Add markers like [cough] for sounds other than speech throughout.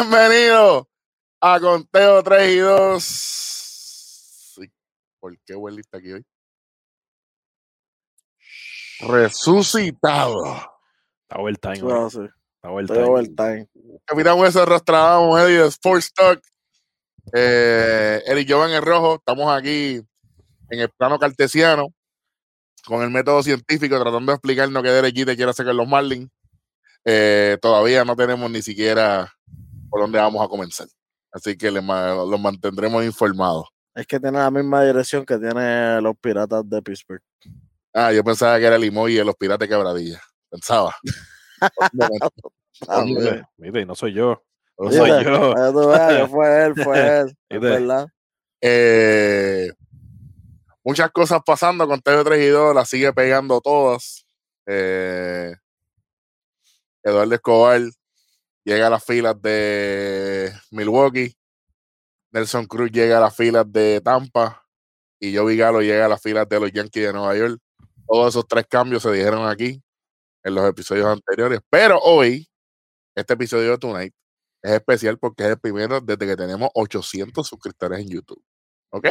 Bienvenido a Conteo 3 y 2. Sí, ¿Por qué Welly está aquí hoy? Resucitado. Está overtime. Eso güey. es así. Está overtime. Capitán Hueso Rastradamos, Eddie de Sports Talk. Eh, Eric Joven en rojo. Estamos aquí en el plano cartesiano con el método científico tratando de explicarnos qué derechita quiere hacer con los Marlins. Eh, todavía no tenemos ni siquiera por dónde vamos a comenzar. Así que les los mantendremos informados. Es que tiene la misma dirección que tiene los piratas de Pittsburgh. Ah, yo pensaba que era el emoji de los piratas de quebradilla. Pensaba. Ah. Mire, mire, y no soy yo. No soy yo. que fue él, fue [laughs] él. verdad. Eh, muchas cosas pasando con TV3 y 2, la sigue pegando todas. Eh, Eduardo Escobar llega a las filas de Milwaukee. Nelson Cruz llega a las filas de Tampa. Y Joey Galo llega a las filas de los Yankees de Nueva York. Todos esos tres cambios se dijeron aquí en los episodios anteriores. Pero hoy, este episodio de Tonight es especial porque es el primero desde que tenemos 800 suscriptores en YouTube. ¿Ok?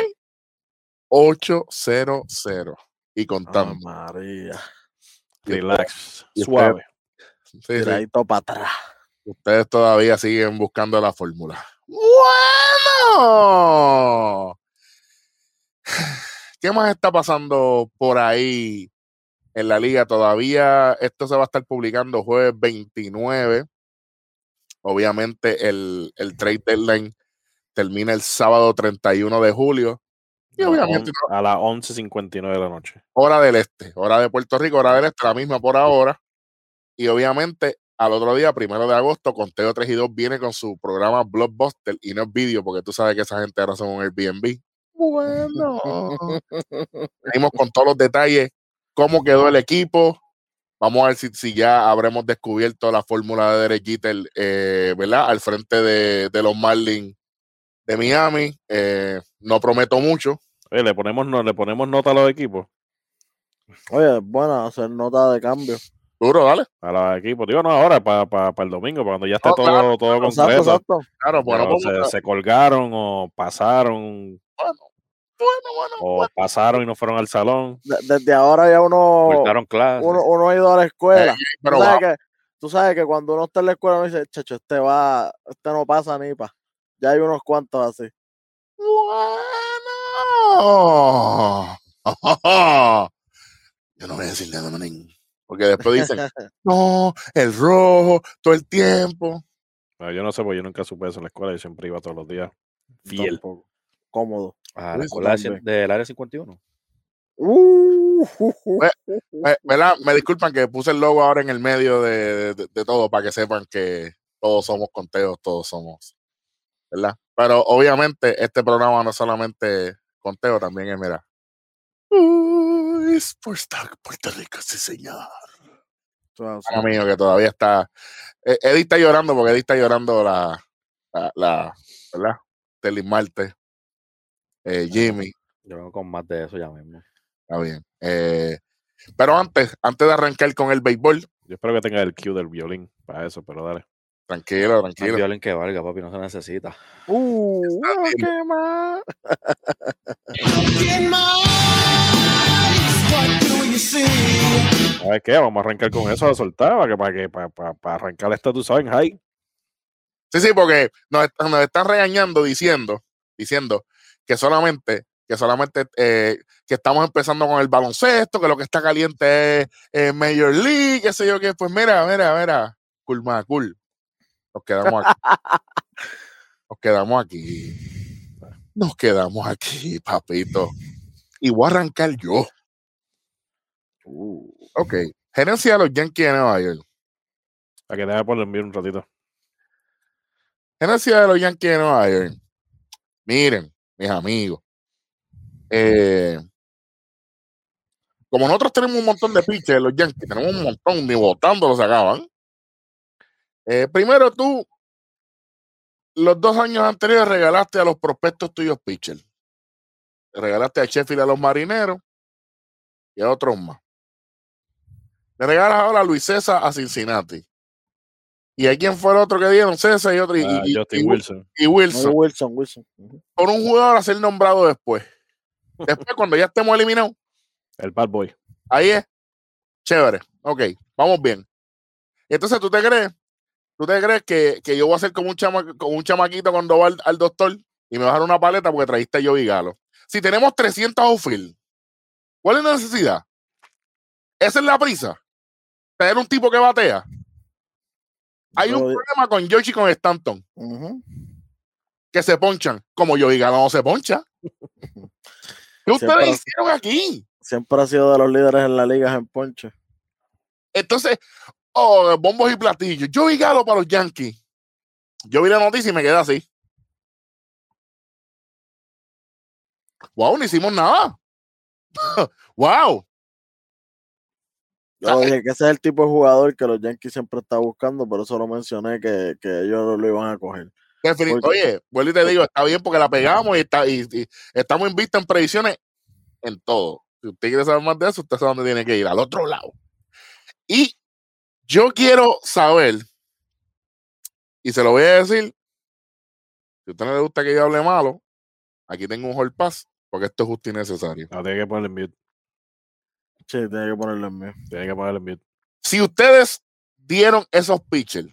800 y Ah, contando. María. Relax. y Suave. Sí, sí. Tiradito para atrás. Ustedes todavía siguen buscando la fórmula. Bueno. ¿Qué más está pasando por ahí en la liga? Todavía esto se va a estar publicando jueves 29. Obviamente el, el trade deadline termina el sábado 31 de julio. Y obviamente on- A las 11.59 de la noche. hora del este, hora de Puerto Rico, hora del este, la misma por ahora. Y obviamente al otro día, primero de agosto, Conteo 3 y 2 viene con su programa Blockbuster y no es vídeo, porque tú sabes que esa gente ahora son un Airbnb. Bueno, [laughs] venimos con todos los detalles, cómo quedó el equipo. Vamos a ver si, si ya habremos descubierto la fórmula de Derek Jeter, eh, ¿verdad? Al frente de, de los Marlins de Miami. Eh, no prometo mucho. Oye, le ponemos, no, le ponemos nota a los equipos. Oye, bueno, hacer nota de cambio. Duro, dale. A los equipos. Digo, no ahora, para el domingo, para cuando ya esté No, todo, claro, todo Exacto, completo. exacto. Claro, bueno, se, se colgaron o pasaron bueno, bueno, bueno, o bueno. pasaron y no fueron al salón. De- desde ahora ya uno, uno, uno ha ido a la escuela. Eh, pero tú, sabes que, tú sabes que cuando uno está en la escuela uno dice, chacho, este va, este no pasa ni pa. Ya hay unos cuantos así. Bueno. [laughs] Yo no voy a decir nada, manín. Porque después dicen, [laughs] no, el rojo, todo el tiempo. Pero yo no sé, porque yo nunca supe eso en la escuela. Yo siempre iba todos los días. Fiel. Tampoco. Cómodo. A Eso la escuela de cien- también. del área 51. Uh, uh, uh. Me, ¿verdad? Me disculpan que puse el logo ahora en el medio de, de- de todo para que sepan que todos somos conteos, todos somos, ¿verdad? Pero obviamente este programa no es solamente conteo, también es, mira. Talk Puerto Rico, sí señor. Es mío que todavía está. eh, Eddie está llorando porque Eddie está llorando la, la, la ¿verdad? Telly Marte. eh, Jimmy, Yo vengo con más de eso ya mismo. está bien. Eh, pero antes, antes de arrancar con el béisbol, Yo espero que tenga el cue del violín para eso, pero dale. tranquilo, tranquilo. violín que valga, papi, no se necesita. Uh. [laughs] ¿qué más? ¿Sabes qué? Vamos a arrancar con eso a soltar para que, para que, para, para, para arrancar esto, tú sabes, high. Sí, sí, porque nos, están- nos están regañando diciendo, diciendo que solamente, que solamente eh, que estamos empezando con el baloncesto, que lo que está caliente es eh, Major League, qué sé yo qué. Pues mira, mira, mira, cool, más cool. Nos quedamos aquí. [laughs] Nos quedamos aquí. Nos quedamos aquí, papito. Y voy a arrancar yo. Uh, Ok. Gerencia de los Yankees de Nueva York. Para que déjame por enviar un ratito. Gerencia de los Yankees de Nueva York. Miren, mis amigos. eh, como nosotros tenemos un montón de pitchers, los Yankees, tenemos un montón, ni votando se acaban. Eh, primero tú, los dos años anteriores regalaste a los prospectos tuyos pitchers. Regalaste a Sheffield a los marineros y a otros más. Le regalas ahora a Luis César a Cincinnati. ¿Y hay quién fue el otro que dieron? César y otro. Y, Ah, y- Justin y- Wilson. y Wilson. Wilson, Wilson. Ujú. Por un jugador a ser nombrado después. [laughs] Después, cuando ya estemos eliminados, El bad boy. ahí es. Chévere. Ok, vamos bien. Entonces, ¿tú te crees? ¿Tú te crees que, que yo voy a ser como un, chama, como un chamaquito cuando va al, al doctor y me va a dar una paleta porque trajiste yo Galo? Si tenemos 300 outfield, ¿cuál es la necesidad? Esa es la prisa. Tener un tipo que batea. Hay un problema con George y con Stanton, que se ponchan. Como yo Galo no se poncha. [laughs] ¿Qué ustedes Siempre- hicieron aquí? Siempre ha sido de los líderes en la liga en ponche. Entonces, oh, bombos y platillos. Yo vi Galo para los Yankees. Yo vi la noticia y me quedé así. Wow, no hicimos nada. [laughs] wow. Yo dije que ese es el tipo de jugador que los Yankees siempre están buscando, por eso lo mencioné que, que ellos lo iban a coger. Porque- Oye, vuelvo y te digo, está bien porque la pegamos y, está, y, y estamos en vista en previsiones en todo. Si usted quiere saber más de eso, usted sabe dónde tiene que ir, al otro lado. Y yo quiero saber, y se lo voy a decir, si a usted no le gusta que yo hable malo, aquí tengo un hall pass, porque esto es justo y necesario. No, tiene que ponerle en mute. Sí, tiene que ponerlo en. Tiene que ponerle en mute. Si ustedes dieron esos pitchers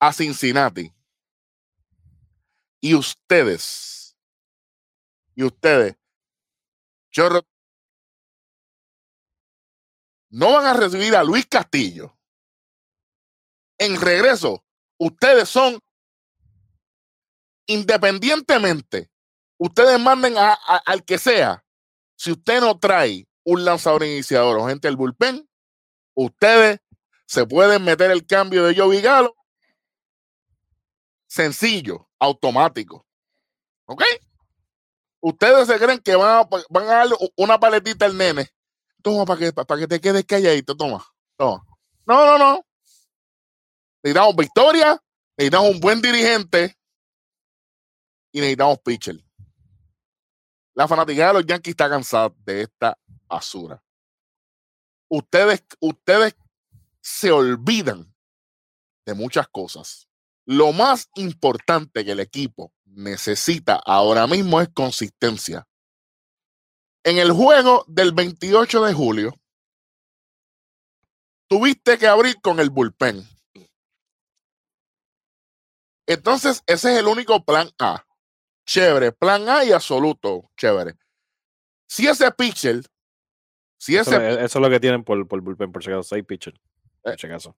a Cincinnati y ustedes, y ustedes, yo no van a recibir a Luis Castillo. En regreso, ustedes son independientemente, ustedes manden a- a- al que sea. Si usted no trae un lanzador iniciador o gente del bullpen, ustedes se pueden meter el cambio de Joey Galo sencillo, automático. ¿Ok? Ustedes se creen que van a, van a darle una paletita al nene. Toma, para que, para que te quedes calladito, toma. Toma. No, no, no. Necesitamos victoria, necesitamos un buen dirigente y necesitamos pitcher. La fanaticada de los Yankees está cansada de esta basura. Ustedes, ustedes se olvidan de muchas cosas. Lo más importante que el equipo necesita ahora mismo es consistencia. En el juego del 28 de julio, tuviste que abrir con el bullpen. Entonces, ese es el único plan A. Chévere, plan A y absoluto, chévere. Si ese pitcher, si Eso, ese es- eso es lo que tienen por, por bullpen, por si acaso. Seis pitchers. Eh. Por si acaso.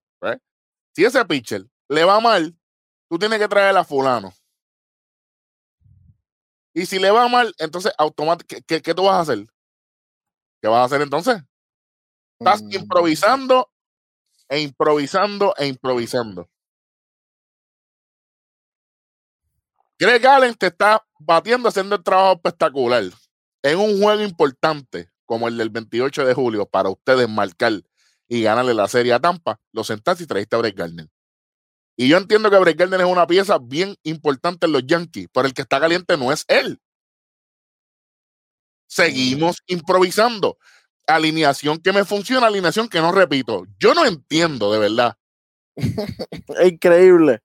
si ese pitcher le va mal, tú tienes que traer a fulano. Y si le va mal, entonces automáticamente, ¿qué, qué tú vas a hacer? ¿Qué vas a hacer entonces? Estás Mm, improvisando e improvisando e improvisando. Greg Allen te está batiendo haciendo el trabajo espectacular. En un juego importante como el del 28 de julio para ustedes marcar y ganarle la serie a Tampa, lo sentaste y trajiste a Brett Gardner. Y yo entiendo que Brett Gardner es una pieza bien importante en los Yankees, pero el que está caliente no es él. Seguimos improvisando. Alineación que me funciona, alineación que no repito. Yo no entiendo, de verdad. [laughs] Es increíble.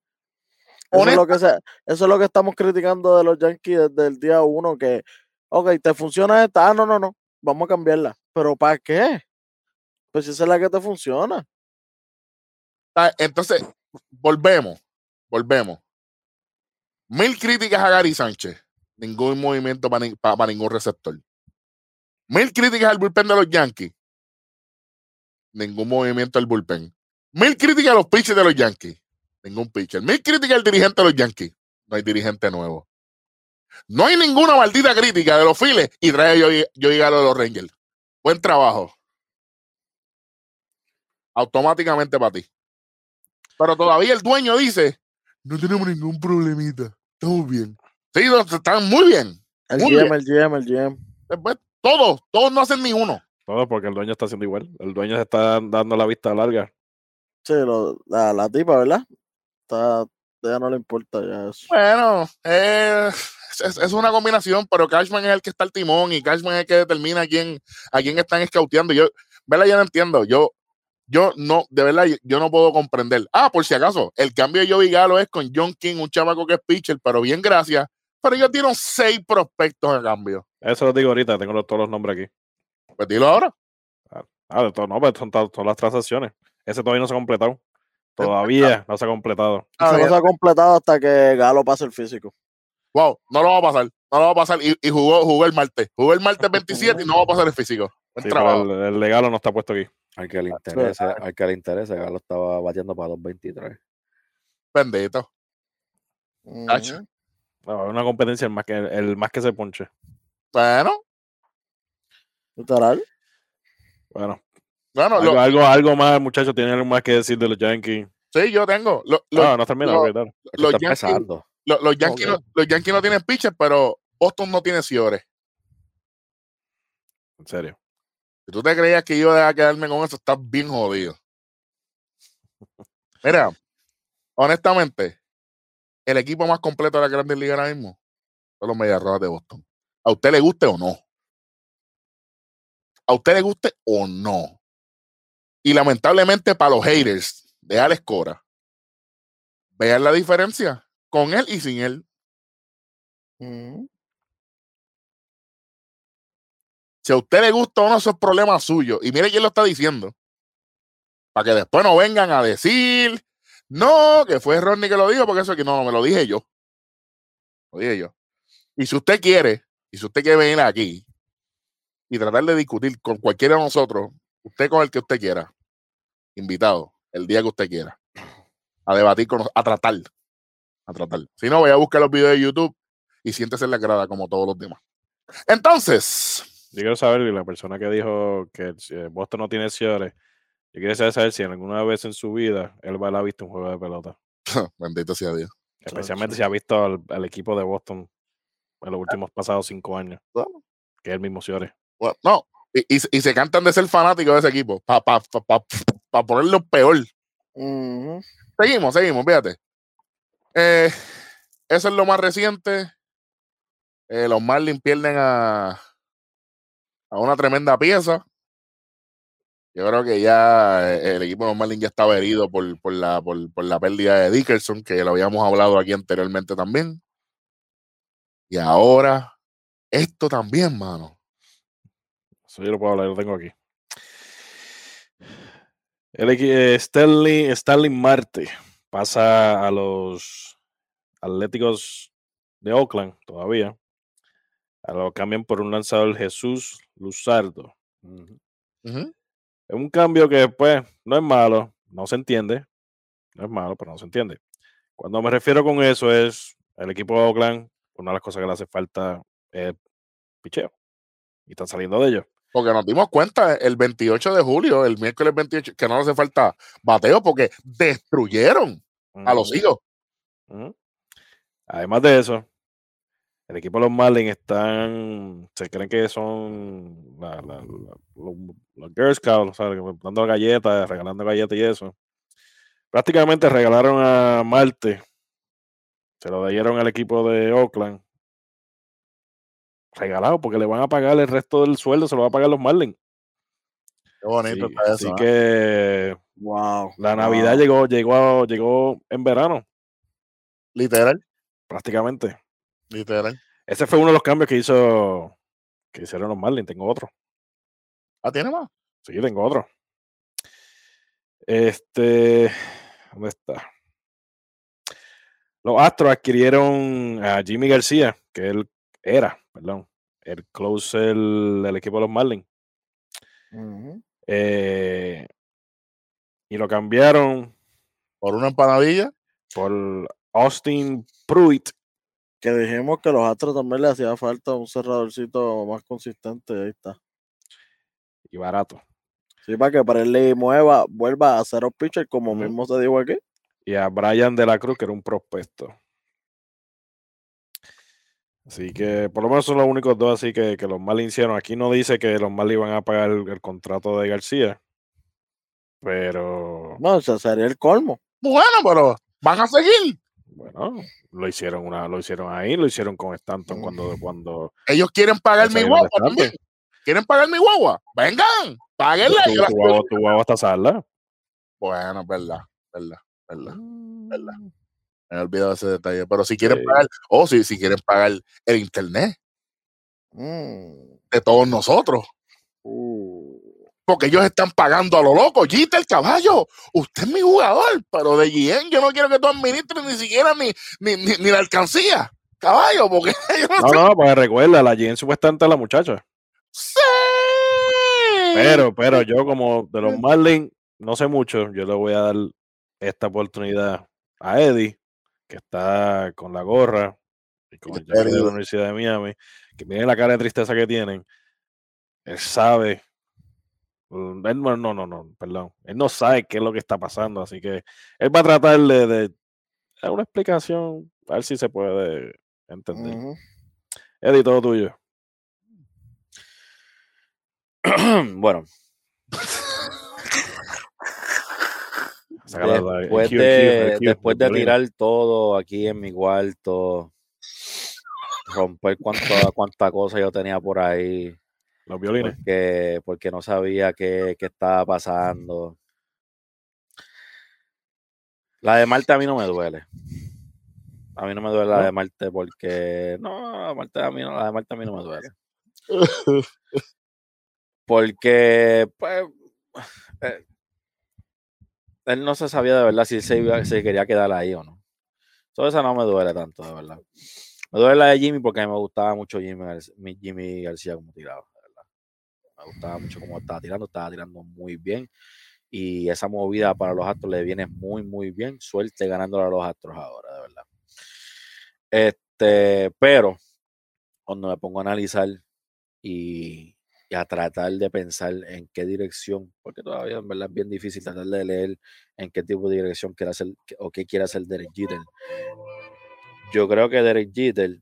Eso es, lo que se- eso es lo que estamos criticando de los Yankees desde el día uno, que, ok, te funciona esta, ah, no, no, no, vamos a cambiarla. ¿Pero para qué? Pues esa es la que te funciona. Entonces, volvemos, volvemos. Mil críticas a Gary Sánchez. Ningún movimiento para ningún receptor. Mil críticas al bullpen de los Yankees. Ningún movimiento al bullpen. Mil críticas a los pitchers de los Yankees. Ningún pitcher. Mil críticas al dirigente de los Yankees. No hay dirigente nuevo. No hay ninguna maldita crítica de los files y trae yo, yo a los Rangers. Buen trabajo. Automáticamente para ti. Pero todavía el dueño dice, no tenemos ningún problemita. Estamos bien. Sí, están muy bien. El Muy GM, el GM, el GM. Después, todos, todos no hacen ni uno. Todo porque el dueño está haciendo igual. El dueño se está dando la vista larga. Sí, lo- la, la tipa, ¿verdad? Está, ya no le importa ya eso. Bueno, eh, es, es- es una combinación, pero Cashman es el que está al timón y Cashman es el que determina a quién, a quién están escauteando. Yo, ¿verdad? Yo no entiendo. Yo, yo no, de verdad, yo- no puedo comprender. Ah, por si acaso, el cambio de Joey Galo es con John King, un chamaco que es pitcher, pero bien, gracias. Pero ellos dieron seis prospectos a cambio. Eso lo digo ahorita, tengo los- todos los nombres aquí. Pues dilo ahora. Ah, de todo, no, pues son to- todas las transacciones. Ese todavía no se ha completado. Todavía no se ha completado. Ah, Eso no se ha completado hasta que Galo pase el físico. Wow, no lo va a pasar. No lo va a pasar. Y, y jugó, jugó el martes. Jugó el martes 27 y no va a pasar el físico. Buen Sí, pero trabajo. el, el legalo no está puesto aquí. Al que le interese, al que le interese, Galo estaba batiendo para 2.23. Bendito. No, es una competencia el más que, el más que se ponche. Bueno, Literal. Bueno, bueno, algo, lo- algo, algo más, muchachos, tienen algo más que decir de los Yankees. sí, yo tengo. Lo- lo- no, no termina, Los está Yankees- los, Yankees no, los Yankees no tienen pitcher, pero Boston no tiene Ciores. En serio. Si tú te creías que yo iba a quedarme con eso, estás bien jodido. Mira, honestamente, el equipo más completo de la Grandes Ligas ahora mismo son los Medias Rojas de Boston. ¿A usted le guste o no? ¿A usted le guste o no? Y lamentablemente para los haters de Alex Cora, vean la diferencia con él y sin él. Ujú. Si a usted le gusta o no, eso es problema suyo. Y mire quién lo está diciendo. Para que después no vengan a decir, no, que fue Ronnie que lo dijo, porque eso que no, me lo dije yo. Lo dije yo. Y si usted quiere, y si usted quiere venir aquí y tratar de discutir con cualquiera de nosotros, usted con el que usted quiera, invitado, el día que usted quiera, a debatir con nosotros, a tratar, a tratar. Si no, vaya a buscar los videos de YouTube y siéntese en la grada como todos los demás. Entonces, Yo quiero saber, la persona que dijo que Boston no tiene Ciores, yo quiero saber, si alguna vez en su vida él va a haber visto un juego de pelota. [laughs] bendito sea Dios. Especialmente si ha visto al, al equipo de Boston en los últimos pasados cinco años. Bueno. Que es el mismo. Bueno, no, y, y, y se cantan de ser fanáticos de ese equipo, para pa, pa, pa- pa ponerlo peor. Seguimos, seguimos, fíjate. Eh, eso es lo más reciente. Eh, los Marlins pierden a, a una tremenda pieza. Yo creo que ya eh, el equipo de los Marlins ya estaba herido por, por, la, por, por la pérdida de Dickerson, que lo habíamos hablado aquí anteriormente también. Y ahora, esto también, mano. Eso yo lo puedo hablar, lo tengo aquí. El eh, Stanley, Stanley Marte pasa a los Atléticos de Oakland todavía. A lo cambian por un lanzador Jesús Luzardo. Es un cambio que, pues, no es malo, no se entiende. No es malo, pero no se entiende. Cuando me refiero con eso es el equipo de Oakland, una de las cosas que le hace falta es picheo. Y están saliendo de ellos. Porque nos dimos cuenta el 28 de julio, el miércoles 28, que no hace falta bateo porque destruyeron a los hijos. Además de eso, el equipo de los Marlins están, se creen que son la- la- la- los, los Girl Scouts, ¿sabes? Dando galletas, regalando galletas y eso. Prácticamente regalaron a Marte, se lo dieron al equipo de Oakland. Regalado, porque le van a pagar el resto del sueldo, se lo va a pagar los Marlins. Qué bonito Sí, está así eso. ¿eh? que Wow. la Navidad wow. llegó, llegó, llegó en verano, Literal, prácticamente. literal. Ese fue uno de los cambios que hizo que hicieron los Marlins. Tengo otro. Ah, tiene más. Sí, tengo otro. Este, ¿dónde está? Los Astros adquirieron a Jimmy García, que él era, perdón, el closer del equipo de los Marlins. Eh, y lo cambiaron Por una empanadilla. por Austin Pruitt. Que dijimos que los Astros también le hacía falta un cerradorcito más consistente. Ahí está. y barato. Sí, para que Presley mueva, vuelva a ser un pitcher, como mismo se dijo aquí. Y a Brian de la Cruz, que era un prospecto. Así que por lo menos son los únicos dos así que, que los Marlins hicieron. Aquí no dice que los Marlins iban a pagar el, el contrato de García. Pero No, ese sería el colmo. Bueno, pero van a seguir. bueno, lo hicieron una, lo hicieron ahí, lo hicieron con Stanton cuando, cuando Ellos quieren pagar mi guagua también. ¿Quieren pagar mi guagua? Vengan, páguenla. tu, guagua- tu guagua está salda. Bueno, verdad, verdad, verdad. verdad. Me he olvidado ese detalle. Pero si quieren Sí. pagar, o si, si quieren pagar el internet Mm. de todos nosotros, Uh. porque ellos están pagando a lo loco. Gita el caballo, usted es mi jugador, pero de GN yo no quiero que tú administres ni siquiera ni, ni, ni, ni la alcancía. Caballo, porque [laughs] yo no No, no, porque recuerda, la Jen supuestamente es la muchacha. sé. Pero, pero yo como de los Marlins no sé mucho, yo le voy a dar esta oportunidad a Eddie, que está con la gorra y con el de la Universidad de Miami, que miren la cara de tristeza que tienen. Él sabe. mm, Él no, no, no, perdón. Él no sabe qué es lo que está pasando, así que él va a tratar de, de dar una explicación, a ver si se puede entender. Ujú. Eddie, todo tuyo. [clears throat] bueno, Saca la- la- el después de, después tirar todo aquí en mi cuarto, romper cuánta, cuánta cosa yo tenía por ahí, los violines. porque, porque no sabía qué, qué estaba pasando. La de Marte a mí no me duele. A mí no me duele la de Marte porque. No, Marte a mí no, la de Marte a mí no me duele. [laughs] Porque, pues. eh, él no se sabía de verdad si se, quería quedar ahí o no. Todo eso no me duele tanto, de verdad. Me duele la de Jimmy porque me gustaba mucho Jimmy, Jimmy García como tiraba, de verdad. Me gustaba mucho cómo estaba tirando, estaba tirando muy bien. Y esa movida para los Astros le viene muy, muy bien. Suerte ganándole a los Astros ahora, de verdad. Este, pero cuando me pongo a analizar y, y a tratar de pensar en qué dirección, porque todavía en verdad es bien difícil tratar de leer en qué tipo de dirección quiere hacer o qué quiere hacer Derek Jeter. Yo creo que Derek Jeter.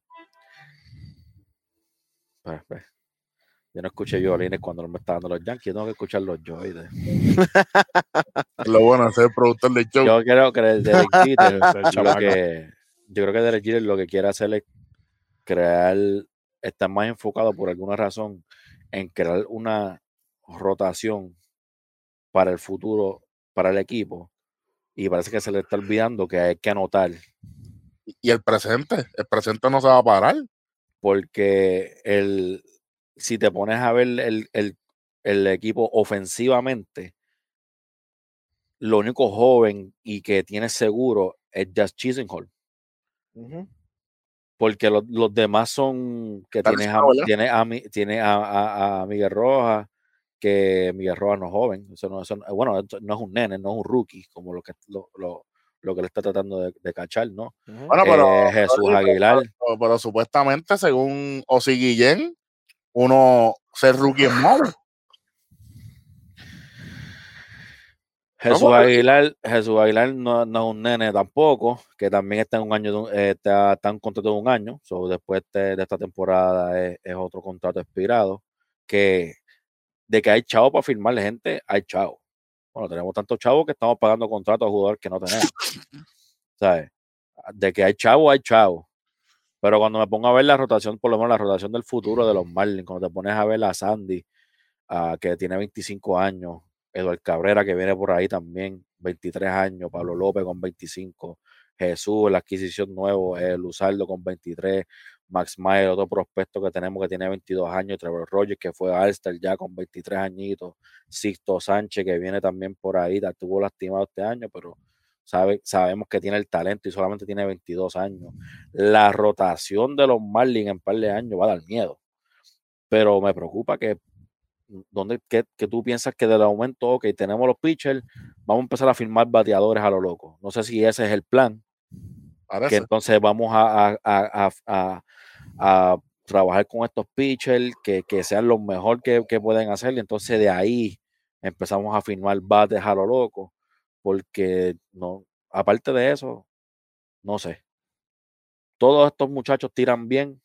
Yo no escuché violines cuando me estaban dando los Yankees, yo tengo que escucharlos yo. ¿oíste? [laughs] Lo bueno es ser productor show. Yo creo que el Derek [laughs] Jeter, lo que, yo creo que Derek Jeter lo que quiere hacer es crear, está más enfocado por alguna razón en crear una rotación para el futuro, para el equipo, y parece que se le está olvidando que hay que anotar, Y el presente, el presente no se va a parar. porque el, si te pones a ver el, el- el equipo ofensivamente, lo único joven y que tiene seguro es Just Chisenhall. Ujú. Porque los, los demás son que tienes a, tiene a, Mi- tiene a, a- a Miguel Rojas, que Miguel Rojas no es joven, eso no, eso no- bueno, no es un nene, no es un rookie, como lo que lo, lo, lo que le está tratando de, de cachar, ¿no? Bueno, pero, Eh, Jesús pero- Aguilar, pero- pero supuestamente, según Osi Guillén, uno ser rookie es malo. Jesús Aguilar, Jesús Aguilar no, no es un nene tampoco, que también está en un año, eh, está, está en un contrato de un año, so después de, de esta temporada es, es otro contrato expirado, que de que hay chavo para firmarle gente, hay chavo. Bueno, tenemos tantos chavos que estamos pagando contratos a jugadores que no tenemos. ¿Sabes? De que hay chavo, hay chavo. Pero cuando me pongo a ver la rotación, por lo menos la rotación del futuro de los Marlins, cuando te pones a ver a Sandy, ah, que tiene 25 años, Eduard Cabrera, que viene por ahí también, 23 años, Pablo López con 25, Jesús, la adquisición nuevo, eh, Luzardo con 23, Max Mayer, otro prospecto que tenemos que tiene 22 años, Trevor Rogers, que fue Alster ya con 23 añitos, Sixto Sánchez, que viene también por ahí, estuvo lastimado este año, pero sabe, sabemos que tiene el talento y solamente tiene 22 años. La rotación de los Marlins en par de años va a dar miedo, pero me preocupa que ¿Dónde, que, que tú piensas que del aumento, ok, tenemos los pitchers, vamos a empezar a firmar bateadores a lo loco. No sé si ese es el plan, que entonces vamos a, a- a- a- trabajar con estos pitchers, que, que sean lo mejor que, que pueden hacer, y entonces de ahí empezamos a firmar bates a lo loco, porque no, aparte de eso, no sé. Todos estos muchachos tiran bien,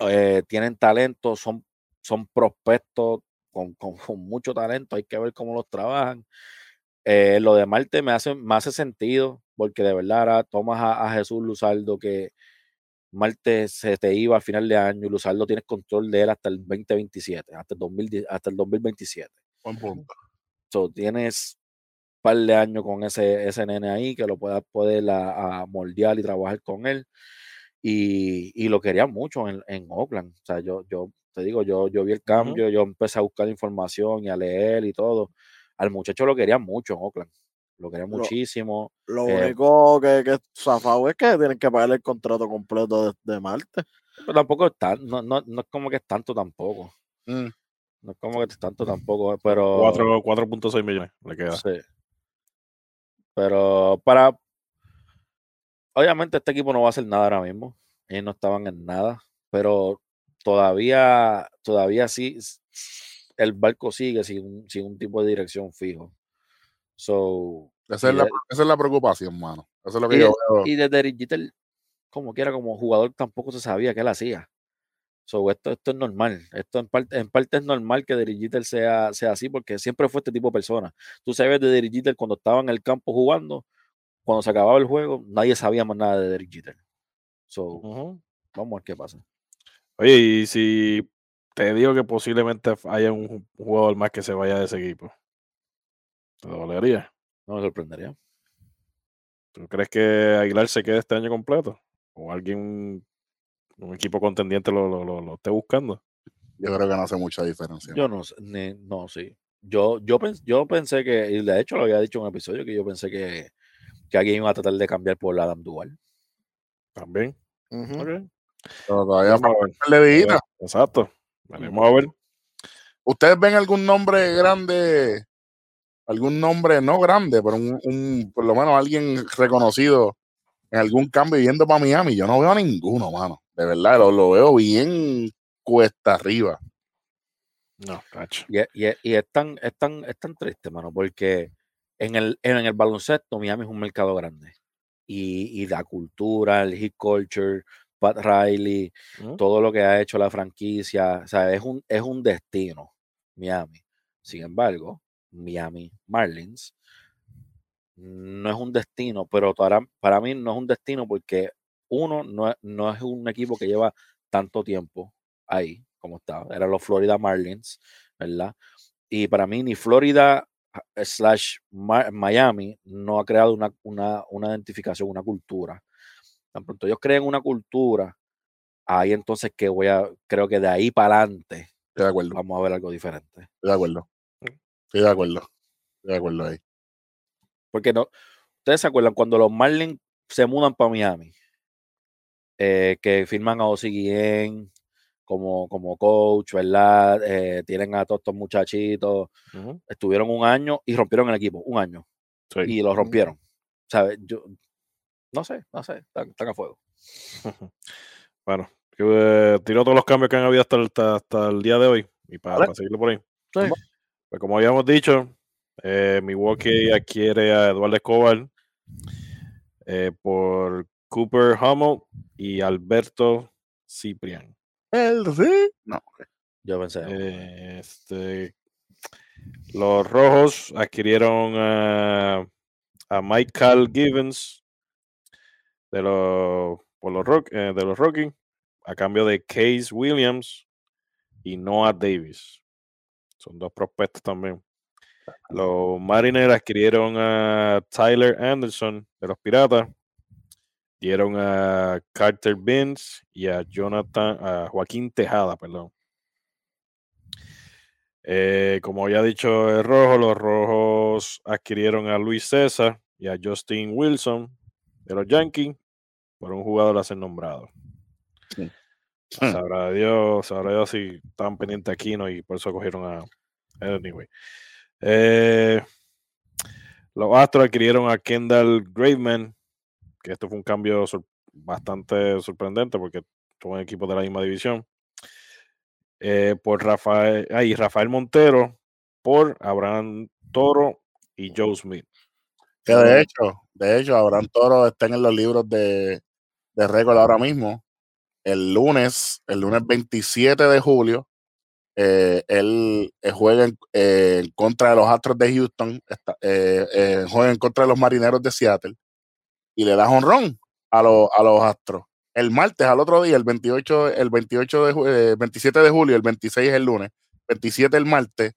eh, tienen talento, son, son prospectos con, con- con mucho talento, hay que ver cómo los trabajan. Eh, lo de Marte me hace, me hace sentido, porque de verdad ahora tomas a, a Jesús Luzardo, que Marte se te iba al final de año, y Luzardo tienes control de él hasta el 2027, hasta el, 2010 hasta el 2027. Buen punto. So, tienes par de años con ese, ese nene ahí, que lo pueda poder a, a moldear y trabajar con él. Y, y lo quería mucho en, en, Oakland. O sea, yo, yo te digo, yo, yo vi el cambio, yo empecé a buscar información y a leer y todo. Al muchacho lo quería mucho en Oakland. Lo quería muchísimo. Lo eh, único que, que zafado es que tienen que pagarle el contrato completo de, de Marte. Pero tampoco está, no, no, no es como que es tanto tampoco. Mm. No es como que es tanto tampoco, pero. 4.6 millones le queda. Sí. Pero para. Obviamente, este equipo no va a hacer nada ahora mismo. Ellos no estaban en nada. Pero todavía, todavía sí. El barco sigue sin, sin un tipo de dirección fijo. So, esa, es la, esa es la preocupación, mano. Eso es lo que y, yo de, veo. y desde Jeter, como quiera, como jugador, tampoco se sabía que él hacía. So, esto, esto es normal. Esto en parte, en parte es normal que Derek Jeter sea, sea así, porque siempre fue este tipo de persona. Tú sabes de Derek Jeter cuando estaba en el campo jugando, cuando se acababa el juego, nadie sabía más nada de Derek Jeter. So, Uh -huh. vamos a ver qué pasa. Oye, y si te digo que posiblemente haya un jugador más que se vaya de ese equipo, ¿te dolería? No me sorprendería. ¿Tú crees que Aguilar se quede este año completo? ¿O alguien, un equipo contendiente lo, lo, lo, lo esté buscando? Yo creo que no hace mucha diferencia. Yo no sé, ni, no, sí. Yo, yo, pens, yo pensé que, y de hecho lo había dicho en un episodio, que yo pensé que, que alguien iba a tratar de cambiar por Adam Duval. También. Uh -huh. okay. Pero todavía falta de Exacto. Vamos a ver. ¿Ustedes ven algún nombre grande? Algún nombre no grande, pero un, un, por lo menos alguien reconocido en algún cambio yendo para Miami. Yo no veo a ninguno, mano. De verdad, lo, lo veo bien cuesta arriba. No, cacho. Y, y, y, es, tan, es, tan, es tan triste, mano, porque en el, en el baloncesto Miami es un mercado grande. Y, y la cultura, el hip culture, Pat Riley, ¿Mm? todo lo que ha hecho la franquicia, o sea, es un, es un destino, Miami. Sin embargo, Miami Marlins no es un destino, pero para, para mí no es un destino porque uno no, no, es un equipo que lleva tanto tiempo ahí como está, eran los Florida Marlins, ¿verdad? Y para mí ni Florida slash Miami no ha creado una, una, una identificación, una cultura. Tan pronto ellos creen una cultura, ahí entonces que voy a, creo que de ahí para adelante de acuerdo. vamos a ver algo diferente. Estoy de acuerdo. Estoy de acuerdo. Estoy de acuerdo ahí. Porque no, ustedes se acuerdan cuando los Marlins se mudan para Miami, eh, que firman a Ozzy Guillén como, como coach, ¿verdad? Eh, tienen a todos estos muchachitos, uh -huh. estuvieron un año y rompieron el equipo, un año. Sí. Y lo rompieron. ¿Sabes? Yo, no sé, no sé, están, están a fuego. [laughs] bueno, eh, tiró todos los cambios que han habido hasta el, hasta, hasta el día de hoy y para, ¿Vale? para seguirlo por ahí. Sí. Pues como habíamos dicho, eh, Milwaukee adquiere a Eduardo Escobar eh, por Cooper Hummel y Alberto Ciprian. ¿El sí? No. Yo pensé. Eh, este, los rojos adquirieron a, a Michael Givens de los, eh, de los Rockies a cambio de Case Williams y Noah Davis. Son dos prospectos también. Los Mariners adquirieron a Tyler Anderson de los Piratas. Dieron a Carter Benz y a Jonathan, a Joaquín Tejada, perdón. Eh, como ya ha dicho el rojo, los rojos adquirieron a Luis César y a Justin Wilson de los Yankees por un jugador a ser nombrado. Sí. [laughs] Sabrá Dios, sabrá Dios si estaban pendientes aquí ¿no? y por eso cogieron a anyway. Eh, los Astros adquirieron a Kendall Graveman, que esto fue un cambio sor bastante sorprendente porque son equipos de la misma división. Eh, por Rafael, ay, Rafael Montero, por Abraham Toro y Joe Smith. Que de hecho, de hecho, Abraham Toro está en los libros de, de récord ahora mismo. El lunes, el lunes 27 de julio, eh, él eh, juega en, eh, en, contra de los Astros de Houston, juega en contra de los Marineros de Seattle y le da honrón a, lo, a los Astros. El martes, al otro día, el 28, el 28 de, 27 de julio, el 26 es el lunes, 27 el martes,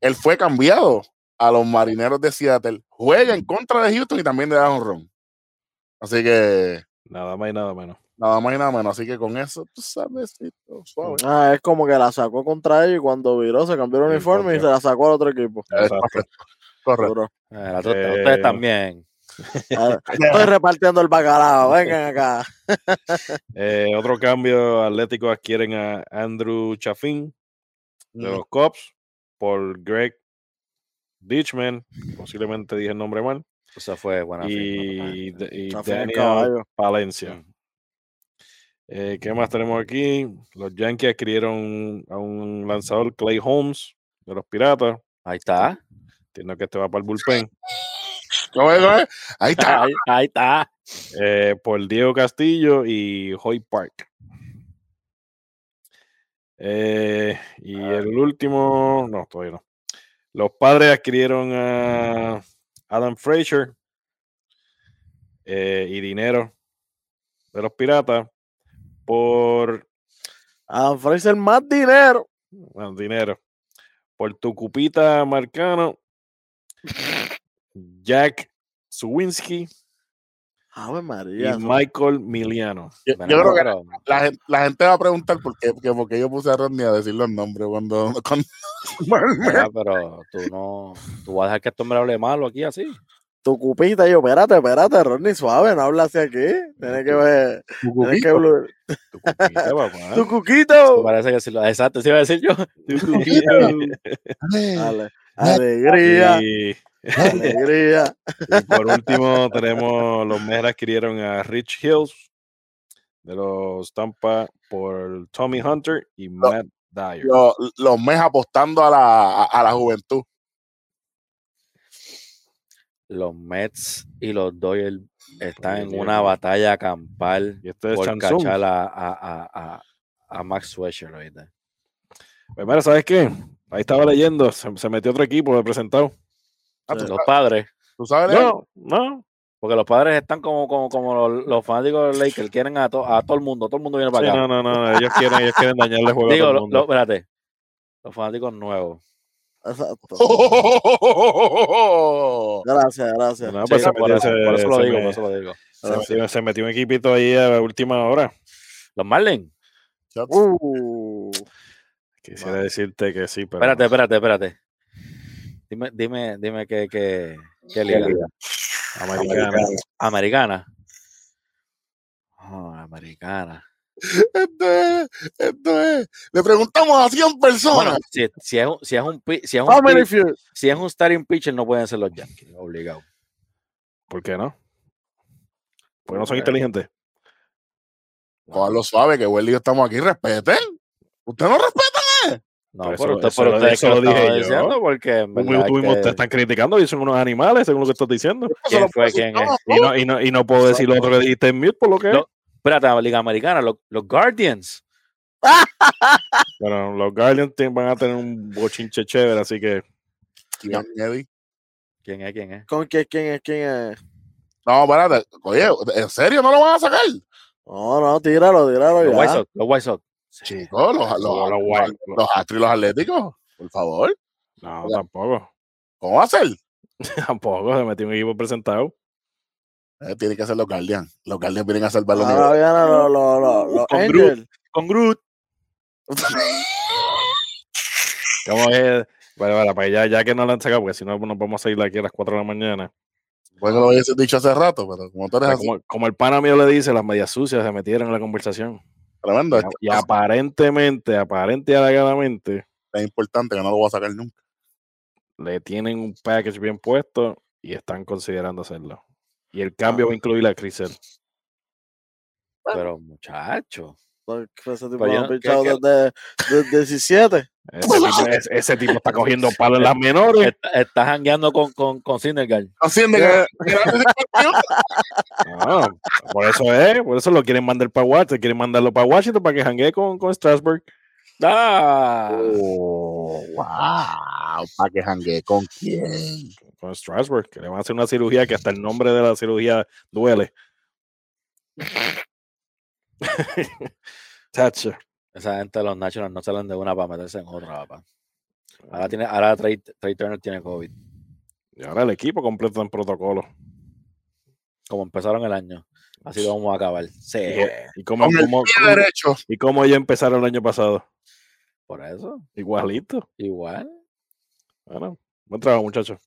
él fue cambiado a los marineros de Seattle, juega en contra de Houston y también le da un ron. Así que Nada más y nada menos. nada más y nada menos. Así que con eso, tú sabes, suave. Ah, es como que la sacó contra ellos y cuando viró se cambió el Sí, uniforme y se la sacó al otro equipo. [laughs] Correcto. Correcto. Eh, Eh, Ustedes también. [laughs] Ah, Estoy repartiendo el bacalao, vengan [laughs] acá. Eh, otro cambio, Atlético adquieren a Andrew Chaffin de los Cubs por Greg Ditchman, posiblemente dije el nombre mal, Eso fue buena firma, y, y Daniel. Palencia. Eh, ¿Qué más tenemos aquí? Los Yankees adquirieron a un lanzador, Clay Holmes, de los Piratas. Ahí está. Entiendo que este va para el bullpen. [laughs] Ahí está. [laughs] Ahí, ahí está. eh, por Diego Castillo y Hoy Park. Eh, y el último, no, todavía no. Los padres adquirieron a Adam Frazier eh, y dinero de los piratas por A ofrecer más dinero. bueno, dinero por tu cupita Marcano, [laughs] Jack Suwinski Ave y María. eso- Michael Miliano. Yo, creo que la, la gente va a preguntar por qué, que porque yo puse a Rodney a decir los nombres cuando. [laughs] cuando- pero tú no. Tú vas a dejar que esto me hable malo aquí así. Tu cupita, y yo, espérate, espérate, Ronnie, suave, no habla así aquí. Tienes que ver. Tienes que hablar- Tu cupita, papá. [laughs] Tu cuquito. Parece que sí lo. Exacto, sí iba a decir yo. Tu cupita. [laughs] Ale- alegría, Y, [laughs] alegría. y por último tenemos los Mets adquirieron a Rich Hills de los Tampa por Tommy Hunter y Matt Dyer. Los, los mes apostando a la, a, a la juventud. Los Mets y los Doyle están en una batalla campal Y este es por Chansung. cachar a, a, a, a, a Max Swisher ahorita. Pues mira, ¿sabes qué? Ahí estaba leyendo, se, se metió otro equipo de presentado. Ah, ¿tú, Los padres. tú sabes? No, no. Porque los padres están como, como, como los, los fanáticos de los Lakers, quieren a, to- a todo el mundo, todo el mundo viene Sí, para acá. no, no, no, ellos quieren, ellos quieren dañarle el juego a Digo, todo el lo- mundo. lo- espérate, los fanáticos nuevos. Exacto. [laughs] Gracias, gracias. No, pues Sí, por, metió- eso, se- por eso lo digo, me- por eso lo digo. se metió- se metió un equipito ahí a la última hora. Los Marlins. Uh, Quisiera decirte que sí, pero. Espérate, espérate, espérate. Dime, dime, dime qué, qué, qué liga. Americana. Americana. Ah, americana. Esto es, esto es. Le preguntamos a 100 personas. Bueno, si, si es un, si es un, si es un, si es un starting pitcher, no pueden ser los Yankees, obligado. ¿Por qué no? Porque no son inteligentes. Cogerlo suave, que buen lío estamos aquí. Respeten. Usted no respeta. No, pero, eso- usted, eso pero eso lo lo dije diciendo porque que- te están criticando y son unos animales, según lo que estás diciendo. ¿Quién fue? ¿Quién es? Y no, y no, y no puedo decir lo otro que dijiste en mute por lo que es. Lo- Espérate, la Liga Americana, los, los Guardians. [laughs] Bueno, los Guardians van a tener un bochinche chévere, así que ¿Quién, es? ¿Quién es? ¿Con quién, quién es? ¿Quién es? No, espérate. Oye, ¿en serio no lo van a sacar? No, no, tíralo, tíralo Los White ya. Sox. Los White Sox. Chicos, los, los, Los los, White- los Astros y los Atléticos. Por favor. no, tampoco. ¿Cómo va a ser? [laughs] Tampoco, se metió un equipo presentado. Eh, tiene que ser los Guardians. Los Guardians vienen a salvar los Ahora vienen los, los, los, los Con Angels. Con Groot. [laughs] ¿Cómo es? Bueno, bueno, pues ya, ya que no la han sacado, porque si no nos vamos a ir de aquí a las 4 de la mañana. Bueno, lo hubiese dicho hace rato, pero como tú O eres sea, así, como, como el pana mío le dice, las medias sucias se metieron en la conversación. Tremendo. Y, y aparentemente, aparente y alegadamente, es importante que no lo voy a sacar nunca. le tienen un package bien puesto y están considerando hacerlo. Y el cambio va a incluir a Crisel. Pero muchacho. Lo no- han ¿qué- qué? desde, desde 17. Ese tipo, ese- ese tipo está cogiendo [laughs] palo en las menores. Está- Estás jangueando con, con, con partido, [laughs] No, por eso es, por eso lo quieren mandar para Washington, quieren mandarlo para Washington para que janguee con, con Strasburg. ¡Ah! Oh, wow. ¿Para que jangue con quién? Con Strasburg, que le van a hacer una cirugía que hasta el nombre de la cirugía duele. [laughs] Chacho. Esa gente de los Nationals no salen de una para meterse en otra, papá. Ahora, tiene, ahora Trey, Trey Turner tiene COVID. Y ahora el equipo completo en protocolo. Como empezaron el año. Así lo vamos a acabar. Sí. ¿Y cómo, Con cómo- derecho. y cómo ellos empezaron el año pasado? Por eso. Igualito. Igual. Bueno, buen trabajo, muchachos.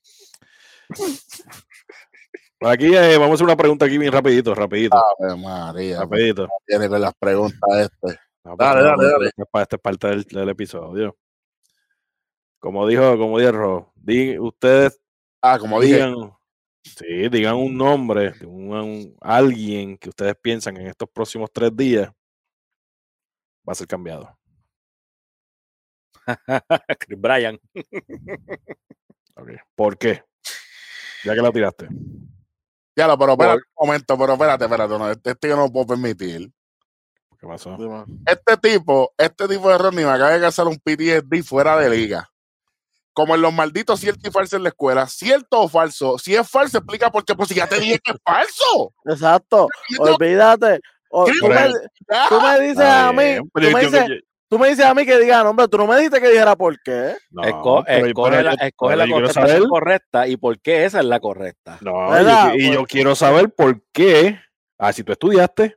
Aquí eh, vamos a hacer una pregunta aquí bien rapidito, rapidito, Ave María. rapidito. Tiene con las preguntas este. No, Dale, pues, dale, no, dale. Esta es pa- esta es parte del, del episodio. Como dijo, como dijo, di, ustedes Ah, como dije, digan, sí, digan un nombre, un, un- alguien que ustedes piensan en estos próximos tres días va a ser cambiado. [laughs] Chris Bryan. ¿Por qué? Ya que la tiraste. ya lo, pero espérate un momento, pero espérate, espérate, no, este, este yo no lo puedo permitir. ¿Qué pasó? Este tipo, este tipo de error ni me acaba de hacer un PTSD fuera de liga. Como en los malditos cierto y falso en la escuela, cierto o falso. Si es falso, explica por qué, pues si ya te dije que es falso. Exacto. [laughs] Olvídate. Tú, me, tú me dices a mí, tú me dices, yo- tú me dices a mí que diga, no, hombre, tú no me dijiste que dijera por qué. no, Esco- escoge la, escoge la contestación correcta y por qué esa es la correcta. No, y yo ¿Verdad? qui- y, yo quiero saber por qué. Ah, si tú estudiaste,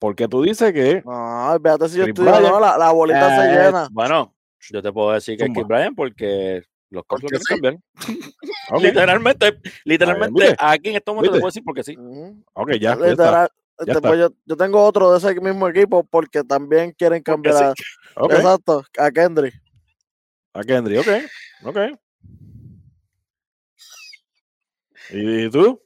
¿por qué tú dices que No, fíjate si yo Bryant. no, la, la bolita se Eh, llena. Bueno, yo te puedo decir que es. Chris Bryan porque los Colts lo Porque quieren sí. cambiar. [laughs] Literalmente, literalmente, aquí en este momento te puedo decir porque sí. Ujú. ok, ya, ya está. Literal, ya está. yo, yo tengo otro de ese mismo equipo porque también quieren Porque cambiar sí. exacto, a Kendrick. a Kendry, ok, ok. ¿Y, y tú?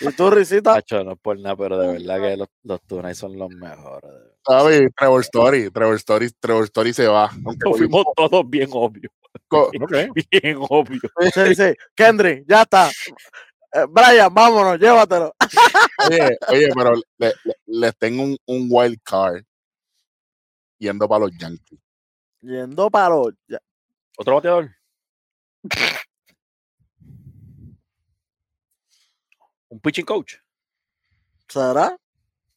Y tú, Risita, Tacho, no es por nada, pero de verdad que los, los Tunay son los mejores. ¿Sabes? Trevor Story, Trevor Story, Trevor Story se va. Aunque Nos fuimos todos bien obvios. co- [laughs] Ok. Bien obvios. [laughs] dice, dice, Kendrick, ya está. Eh, Brian, vámonos, llévatelo. Oye, [laughs] oye, pero le- le- les tengo un, un wild card yendo para los Yankees. Yendo para los. ya- Otro bateador. Un pitching coach. ¿Será?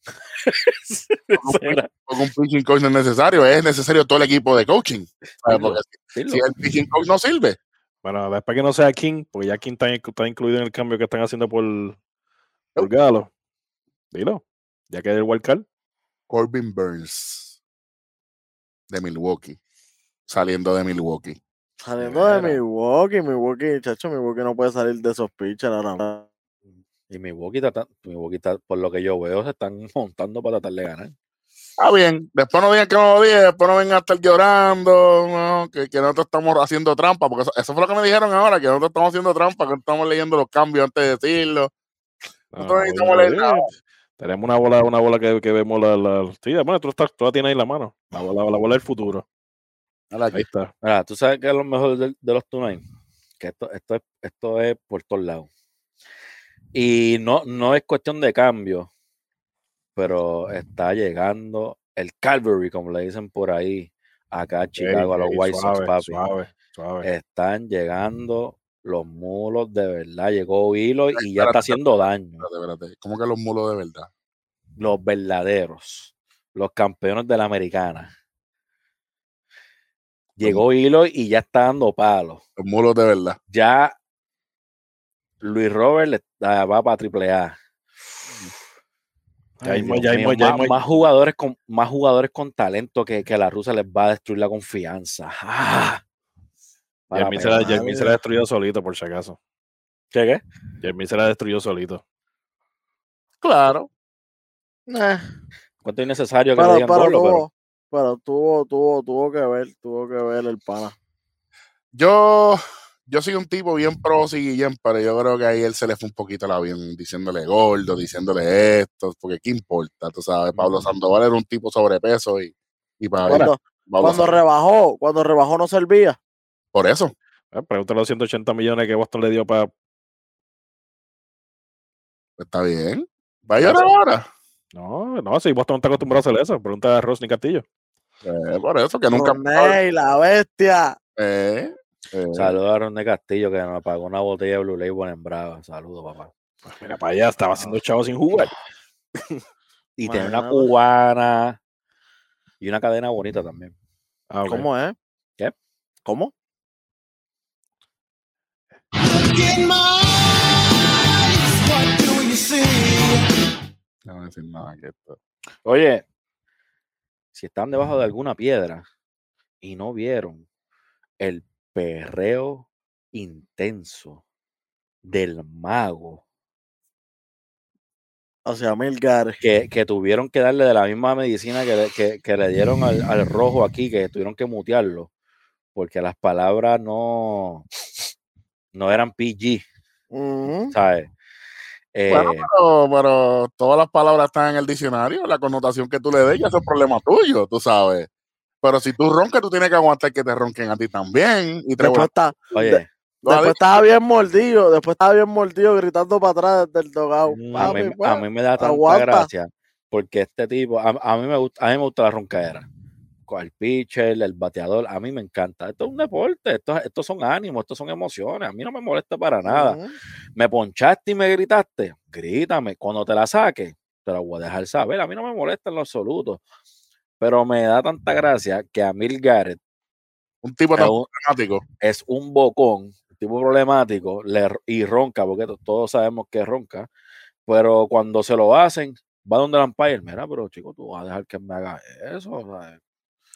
[laughs] Será. Porque un pitching coach no es necesario, es necesario todo el equipo de coaching. ¿sabes? Dilo, Porque si, el pitching coach no sirve, Bueno, después que no sea King, porque ya King está, inclu- está incluido en el cambio que están haciendo por, por Galo. Dilo. Ya que es el wildcard. Corbin Burns de Milwaukee, saliendo de Milwaukee. Saliendo de. Milwaukee, Milwaukee, chacho, Milwaukee no puede salir de esos pitchers ahora. Y Milwaukee, está, Milwaukee por lo que yo veo, se están [laughs] montando para tratar de ganar. Está bien, después no digan que no lo dije, después no vengan a estar llorando, no, que, que nosotros estamos haciendo trampa, porque eso, eso fue lo que me dijeron ahora, que nosotros estamos haciendo trampa, que no estamos leyendo los cambios antes de decirlo. Nosotros necesitamos leer nada. Tenemos una bola, una bola que, que vemos la, la. Sí, bueno, tú, estás, tú la tienes ahí en la mano. La bola, la bola del futuro. Ahí está. Mira, tú sabes que es lo mejor de, de los Tunay, que esto, esto, es, esto es por todos lados. Y no, no es cuestión de cambio, pero está llegando el Calvary, como le dicen por ahí, acá a Chicago, a los White Sox, papi. Suave, suave. Están llegando los mulos de verdad. Llegó Hilo y ya está haciendo daño. Espérate, espérate, ¿Cómo que los mulos de verdad? Los verdaderos, los campeones de la americana. Llegó Hilo y ya está dando palos. Los mulos de verdad. ya Luis Robert le- ah, va para triple A. Ya Ay, mismo, Dios ya mismo, mío, ya más, jugadores con más jugadores con talento que, que la rusa les va a destruir la confianza. Ah, para Jeremy se, la, destruyó solito, por si acaso. ¿Qué, qué? Jeremy se la destruyó solito. Claro. Eh, Cuánto innecesario que le pero, digan pero, gordo, pero pero tuvo, tuvo, tuvo que ver, tuvo que ver el pana. Yo, yo soy un tipo bien pro y Guillén, pero yo creo que ahí él se le fue un poquito el avión, diciéndole gordo, diciéndole esto, porque qué importa, tú sabes, Pablo. Sandoval era un tipo sobrepeso y, y para Cuando, Pablo cuando Sandoval- rebajó, cuando rebajó no servía. por eso, Eh, pregúntale los 180 millones que Boston le dio para. pues, está bien. Va a llorar ahora. No, no, si Boston no está acostumbrado a hacer eso. Pregunta a Rosny Castillo. Eh, por eso, que nunca. Roney, la bestia. Eh, eh, saludos a Ron de Castillo que nos pagó una botella de Blue Label en Brava. Saludos, papá. Pues mira, para allá estaba haciendo chavo sin jugar. [laughs] Y tiene una cubana y una cadena bonita también. Ah. ¿Cómo es? ¿Qué? ¿Cómo? No voy a decir nada que esto. Oye, si están debajo de alguna piedra y no vieron el perreo intenso del mago O sea, Milgar. que, que tuvieron que darle de la misma medicina que le, que- que le dieron al, al rojo aquí, que tuvieron que mutearlo, porque las palabras no, no eran PG. ¿sabes? Bueno, Eh, pero, pero todas las palabras están en el diccionario, la connotación que tú le des, ya es problema tuyo, tú sabes. Pero si tú roncas, tú tienes que aguantar que te ronquen a ti también. Y te Después, está, oye, después estaba bien mordido, después estaba bien mordido gritando para atrás desde el dogado. Mm, a mí, pues, a mí me da tanta aguanta. gracia porque este tipo, a, a mí me gusta, a mí me gusta la roncadera. Con el pitcher, el bateador, a mí me encanta. Esto es un deporte, esto, esto son ánimos, esto son emociones. A mí no me molesta para nada. Me ponchaste y me gritaste, grítame. Cuando te la saque, te la voy a dejar saber. A mí no me molesta en lo absoluto. Pero me da tanta gracia que a Mil Garrett un tipo es tan un, problemático. es un bocón, un tipo problemático, le, y ronca, porque to- todos sabemos que ronca. Pero cuando se lo hacen, va donde el umpire. Mira, pero chico, tú vas a dejar que me haga eso. O sea,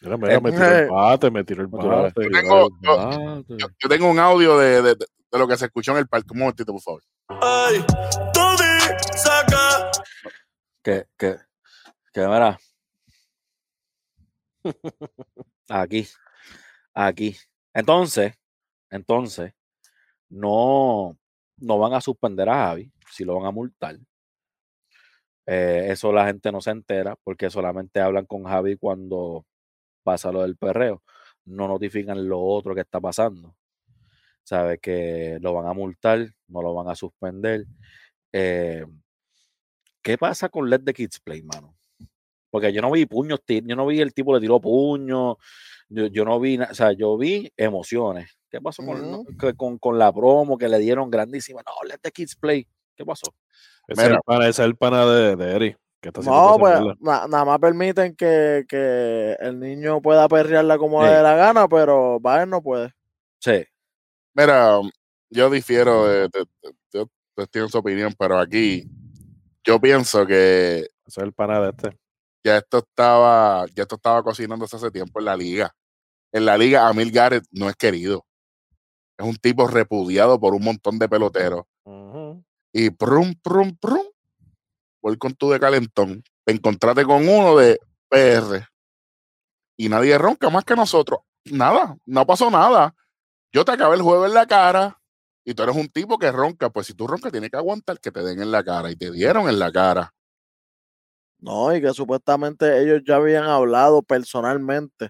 Mira, mira, [laughs] me tiró el bate, me tiró el bate. Yo tengo, yo, bate. yo- yo tengo un audio de, de- de lo que se escuchó en el parque. Un momentito, por favor. Ay, Toby, saca. que, que, que mira. Aquí, aquí. Entonces, entonces, no, no van a suspender a Javi, si lo van a multar. Eh, eso la gente no se entera porque solamente hablan con Javi cuando pasa lo del perreo. No notifican lo otro que está pasando. Sabe que lo van a multar, no lo van a suspender. Eh, ¿Qué pasa con Let the Kids Play, mano? Porque yo no vi puños, yo no vi el tipo le tiró puño, yo, yo no vi, o sea, yo vi emociones. ¿Qué pasó con, con, con la promo que le dieron grandísima? No, Let the Kids Play. ¿Qué pasó? Ese es Mira. el pana, ese es el pana de, de Eri. Que está haciendo No, pues na- nada más permiten que, que el niño pueda perrearla como le Sí. dé la gana, pero Baez no puede. Sí, Mira, yo difiero de, de- de- su opinión, pero aquí yo pienso que Ese es el pana de este. Ya esto estaba, ya esto estaba cocinándose hace tiempo en la liga. En la liga, Amil Garrett no es querido. Es un tipo repudiado por un montón de peloteros. Y prum, prum, prum. Voy con tu de calentón. Te encontraste con uno de PR. Y nadie ronca más que nosotros. Nada, no pasó nada. Yo te acabé el juego en la cara. Y tú eres un tipo que ronca. Pues si tú roncas, tienes que aguantar que te den en la cara. Y te dieron en la cara. No, y que supuestamente ellos ya habían hablado personalmente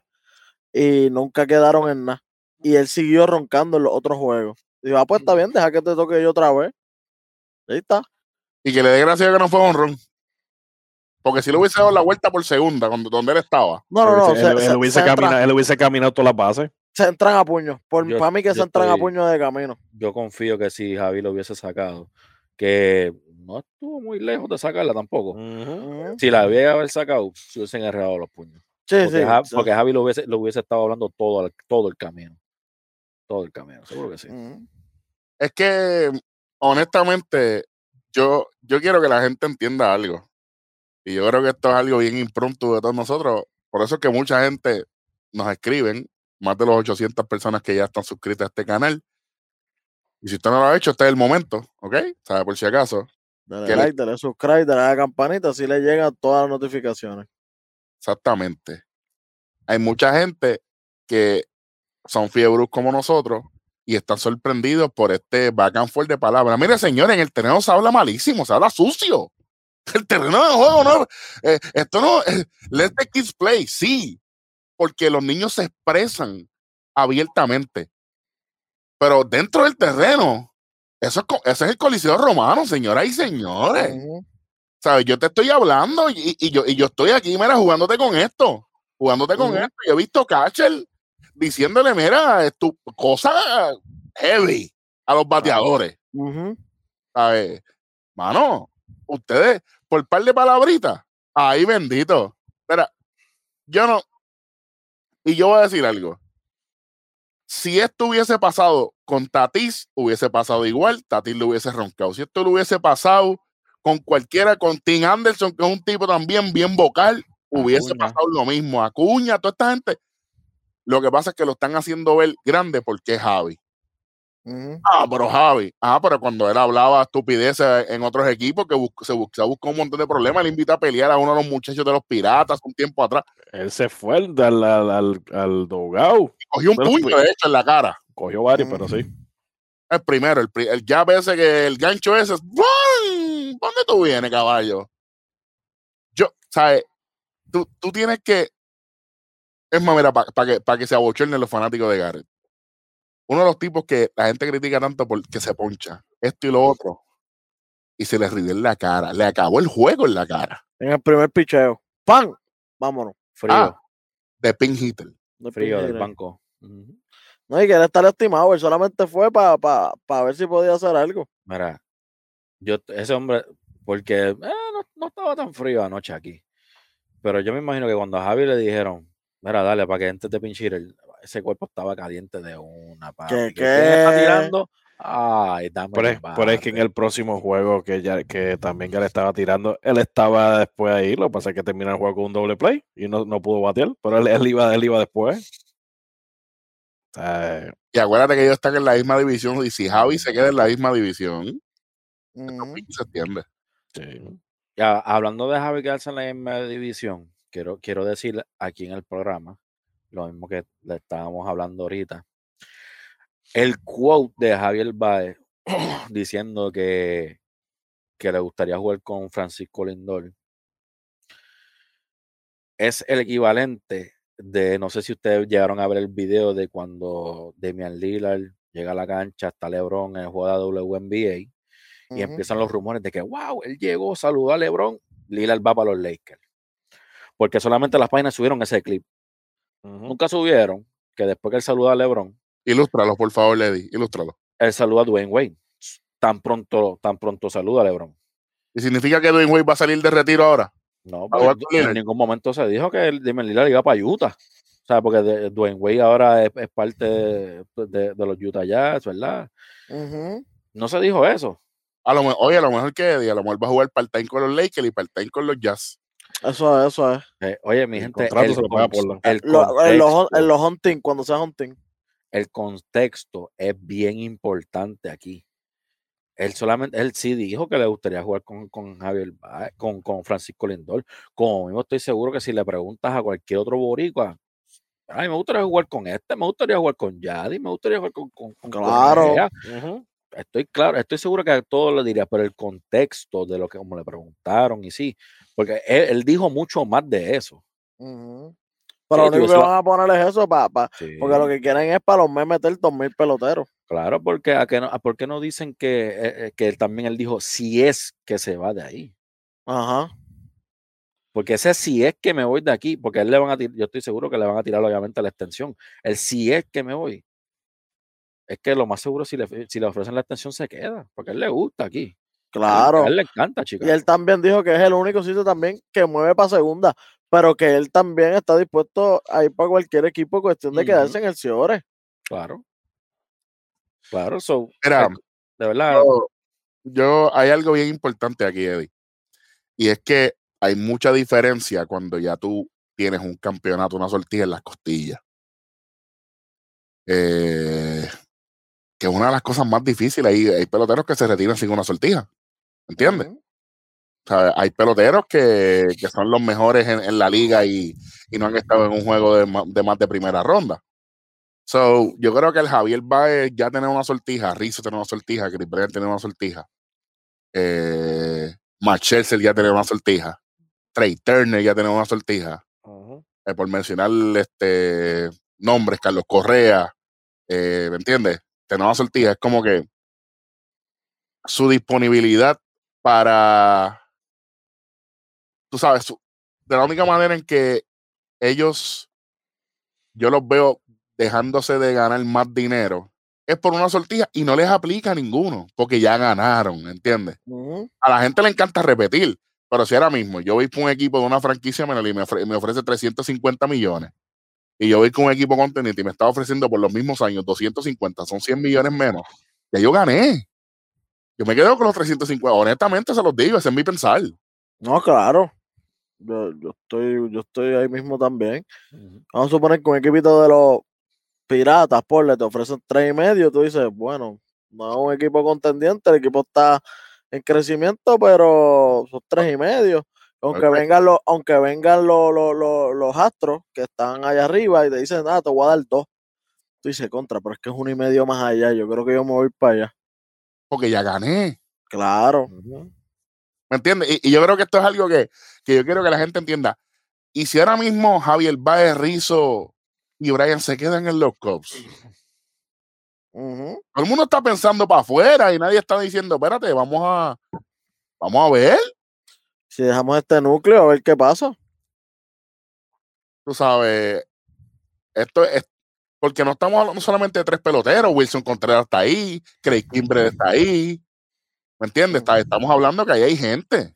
y nunca quedaron en nada. Y él siguió roncando en los otros juegos. Dijo, ah, pues está bien, deja que te toque yo otra vez. Ahí está. Y que le dé gracias a que no fue honrón. Porque si le hubiese dado la vuelta por segunda, cuando, donde él estaba. No, no, no. él, se- él se- hubiese caminado, él hubiese caminado todas las bases. se entran a puño. Por, Yo- para mí que se entran a puño de camino. yo confío que si Javi lo hubiese sacado, que no estuvo muy lejos de sacarla tampoco. Ujú. Si la había haber sacado, se hubiesen enredado los puños. Sí, Porque, sí. Ja- sí. porque Javi lo hubiese, lo hubiese estado hablando todo, el- todo el camino. Todo el camino, seguro que sí. Ujú. Es que, honestamente, yo, yo quiero que la gente entienda algo. Y yo creo que esto es algo bien impromptu de todos nosotros. Por eso es que mucha gente nos escriben, más de los 800 personas que ya están suscritas a este canal. Y si usted no lo ha hecho, este es el momento, ¿ok? ¿Sabe? Por si acaso. Dale like, dale subscribe, dale a la campanita, así le llegan todas las notificaciones. Exactamente. Hay mucha gente que son fiebros como nosotros y están sorprendidos por este back and forth de palabras. Mire, señores, en el terreno se habla malísimo, se habla sucio. [laughs] El terreno de juego no. eh, esto no. eh, let the kids play, sí. Porque los niños se expresan abiertamente. Pero dentro del terreno, eso es, el coliseo romano, señoras y señores. ¿Sabes? Yo te estoy hablando y, y yo, y yo estoy aquí, mira, jugándote con esto. Jugándote con esto. Yo he visto Catcher diciéndole, mira, tu cosa heavy a los bateadores. ¿Sabes? Mano, ustedes, por par de palabritas, ahí bendito. Mira, yo no. Y yo voy a decir algo. Si esto hubiese pasado con Tatis, hubiese pasado igual, Tatis lo hubiese roncado. Si esto lo hubiese pasado con cualquiera, con Tim Anderson, que es un tipo también bien vocal, hubiese Acuña. pasado lo mismo. Acuña, toda esta gente. Lo que pasa es que lo están haciendo ver grande porque es Javi. Ah, pero Javi. Ah, pero cuando él hablaba estupideces en otros equipos, que bus- se, bus- se buscó un montón de problemas, él invita a pelear a uno de los muchachos de los piratas un tiempo atrás. Él se fue al, al, al, al. Cogió un Pero puño, de hecho, en la cara. Cogió varios, pero sí. El primero, el, pri- el jab ese que el gancho ese. es, ¡bum! ¿Dónde tú vienes, caballo? Yo, ¿sabes? Tú, tú tienes que. Es más, mira, para que, pa' que se abochornen los fanáticos de Garrett. Uno de los tipos que la gente critica tanto porque se poncha, esto y lo otro, y se le rió en la cara. Le acabó el juego en la cara. En el primer picheo. ¡Pam! Vámonos. Frío, Ah. De pin hitter. De frío del banco. No, y que él está lastimado. Él solamente fue para pa, pa ver si podía hacer algo. Mira, yo, ese hombre, porque eh, no, no estaba tan frío anoche aquí. Pero yo me imagino que cuando a Javi le dijeron, mira, dale, para que entres de pinche hitter", ese cuerpo estaba caliente de una papi. ¿Qué, ¿Quién está qué? tirando? Ay, dame Pero el es, pero es que en bate". el próximo juego que ya que también ya le estaba tirando, él estaba después ahí, lo que pasa es que terminó el juego con un doble play y no, no pudo batear, pero él, él iba, él iba después. Y acuérdate que ellos están en la misma división. Y si Javi se queda en la misma división, Ujú. se entiende. sí. Ya, hablando de Javi quedarse en la misma división, quiero, quiero decir aquí en el programa, lo mismo que le estábamos hablando ahorita. El quote de Javier Baez [clears throat] diciendo que, que le gustaría jugar con Francisco Lindor es el equivalente de, no sé si ustedes llegaron a ver el video de cuando Damian Lillard llega a la cancha, está LeBron en el juego de WNBA y empiezan los rumores de que, wow, él llegó, saludó a LeBron, Lillard va para los Lakers. Porque solamente las páginas subieron ese clip. Nunca subieron que después que él saluda a LeBron, Ilústralo, por favor, Lady. Ilústralo. él saluda a Dwayne Wade. Tan pronto, tan pronto saluda a LeBron. ¿Y significa que Dwayne Wade va a salir de retiro ahora? No, ¿A jugar porque en ningún momento se dijo que Damian Lillard iba para Utah. O sea, porque Dwayne Wade ahora es, es parte de, de- de los Utah Jazz, ¿verdad? Ujú. No se dijo eso. A lo, oye, a lo mejor que a lo mejor va a jugar part-time con los Lakers y part-time con los Jazz. Eso es, eso es. Eh, oye, mi El gente, contrato el, se lo paga cons- Portland. el Lo- en, los, contexto- en los hunting, cuando sea hunting. el contexto es bien importante aquí. Él solamente, él sí dijo que le gustaría jugar con, con Javier, Baez, con, con Francisco Lindor. Como mismo estoy seguro que si le preguntas a cualquier otro boricua, ay, me gustaría jugar con este, me gustaría jugar con Yadi, me gustaría jugar con, con, con Claro. Correa". Ujú. Estoy claro, estoy seguro que a todos le diría, pero el contexto de lo que como le preguntaron y sí, porque él, él dijo mucho más de eso. Pero Sí, lo único que van a poner es eso, pa, pa- Sí. porque lo que quieren es para los memes meter dos mil peloteros. Claro, porque a qué no, a por qué no dicen que, eh, eh, que también él dijo si es que se va de ahí. Ajá. Porque ese si es que me voy de aquí, porque él le van a tirar, yo estoy seguro que le van a tirar obviamente la extensión. El si es que me voy, es que lo más seguro si le, si le ofrecen la extensión se queda, porque a él le gusta aquí. Claro. A él le encanta, Y chicos. él también dijo que es el único sitio también que mueve para segunda, pero que él también está dispuesto a ir para cualquier equipo, cuestión de quedarse en el Ciore. Claro. Claro, so, Mira, es- de verdad, yo, yo- hay algo bien importante aquí, Eddie. Y es que hay mucha diferencia cuando ya tú tienes un campeonato, una sortija en las costillas. Eh, que es una de las cosas más difíciles. Hay, hay peloteros que se retiran sin una sortija. ¿Entiendes? Ujú. O sea, hay peloteros que, que son los mejores en, en la liga y, y no han estado en un juego de, más de primera ronda. So, yo creo que el Javier Baez ya tener una sortija, Rizzo tener una sortija, Chris Bryant tener una sortija, eh, Matt Scherzer ya tener una sortija, Trey Turner ya tener una sortija, eh, por mencionar este nombres, Carlos Correa, eh, ¿me entiendes? Tener una sortija es como que su disponibilidad para, tú sabes, su- de la única manera en que ellos, yo los veo dejándose de ganar más dinero, es por una sortija y no les aplica a ninguno, porque ya ganaron, ¿entiendes? A la gente le encanta repetir, pero si ahora mismo yo voy por un equipo de una franquicia me, ofre- me ofrece 350 millones y yo voy con un equipo contendiente y me está ofreciendo por los mismos años 250, son 100 millones menos, ya yo gané. Yo me quedo con los 350. Honestamente se los digo, ese es mi pensar. No, claro. Yo, yo estoy, yo estoy ahí mismo también. Vamos a suponer que un equipito de los piratas, por le te ofrecen tres y medio, tú dices, bueno, no es un equipo contendiente, el equipo está en crecimiento, pero son tres y medio. Aunque vengan los, aunque vengan los, los, los, los astros que están allá arriba y te dicen, nada, te voy a dar dos. Tú dices, contra, pero es que es uno y medio más allá. Yo creo que yo me voy para allá. Porque ya gané. Claro. ¿Me entiendes? Y, y yo creo que esto es algo que, que yo quiero que la gente entienda. Y si ahora mismo Javier Baez, Rizzo y Brian se quedan en los Cubs, todo el mundo está pensando para afuera y nadie está diciendo, espérate, vamos a, vamos a ver, Si dejamos este núcleo, a ver qué pasa. tú sabes, esto es, porque no estamos hablando solamente de tres peloteros, Wilson Contreras está ahí, Craig Kimbrel está ahí, ¿me entiendes? Está- estamos hablando que ahí hay gente.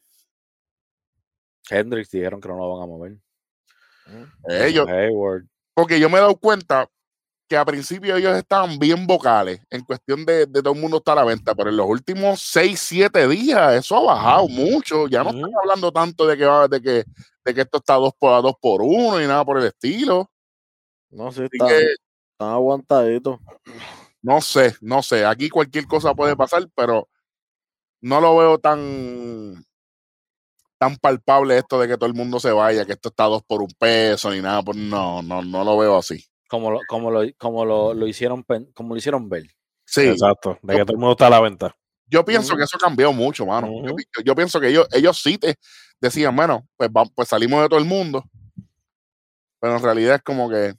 Hendrix dijeron que no lo van a mover. Ellos, Hayward. porque yo me he dado cuenta que a principio ellos estaban bien vocales en cuestión de, de todo el mundo está a la venta, pero en los últimos 6, 7 días eso ha bajado mucho. Ya no están hablando tanto de que, de que, de que esto está 2 por, a 2 por 1 y nada por el estilo. No, está, que están aguantaditos. no sé, no sé. Aquí cualquier cosa puede pasar, pero no lo veo tan tan palpable esto de que todo el mundo se vaya, que esto está 2 por un peso ni nada. Por, no, no, no lo veo así. Como lo, como lo, como lo, lo hicieron como lo hicieron ver. Sí, Exacto, de que todo el mundo está a la venta. Yo pienso que eso cambió mucho, mano. Yo pienso que ellos, ellos sí te decían, bueno, pues, va- pues salimos de todo el mundo. Pero en realidad es como que,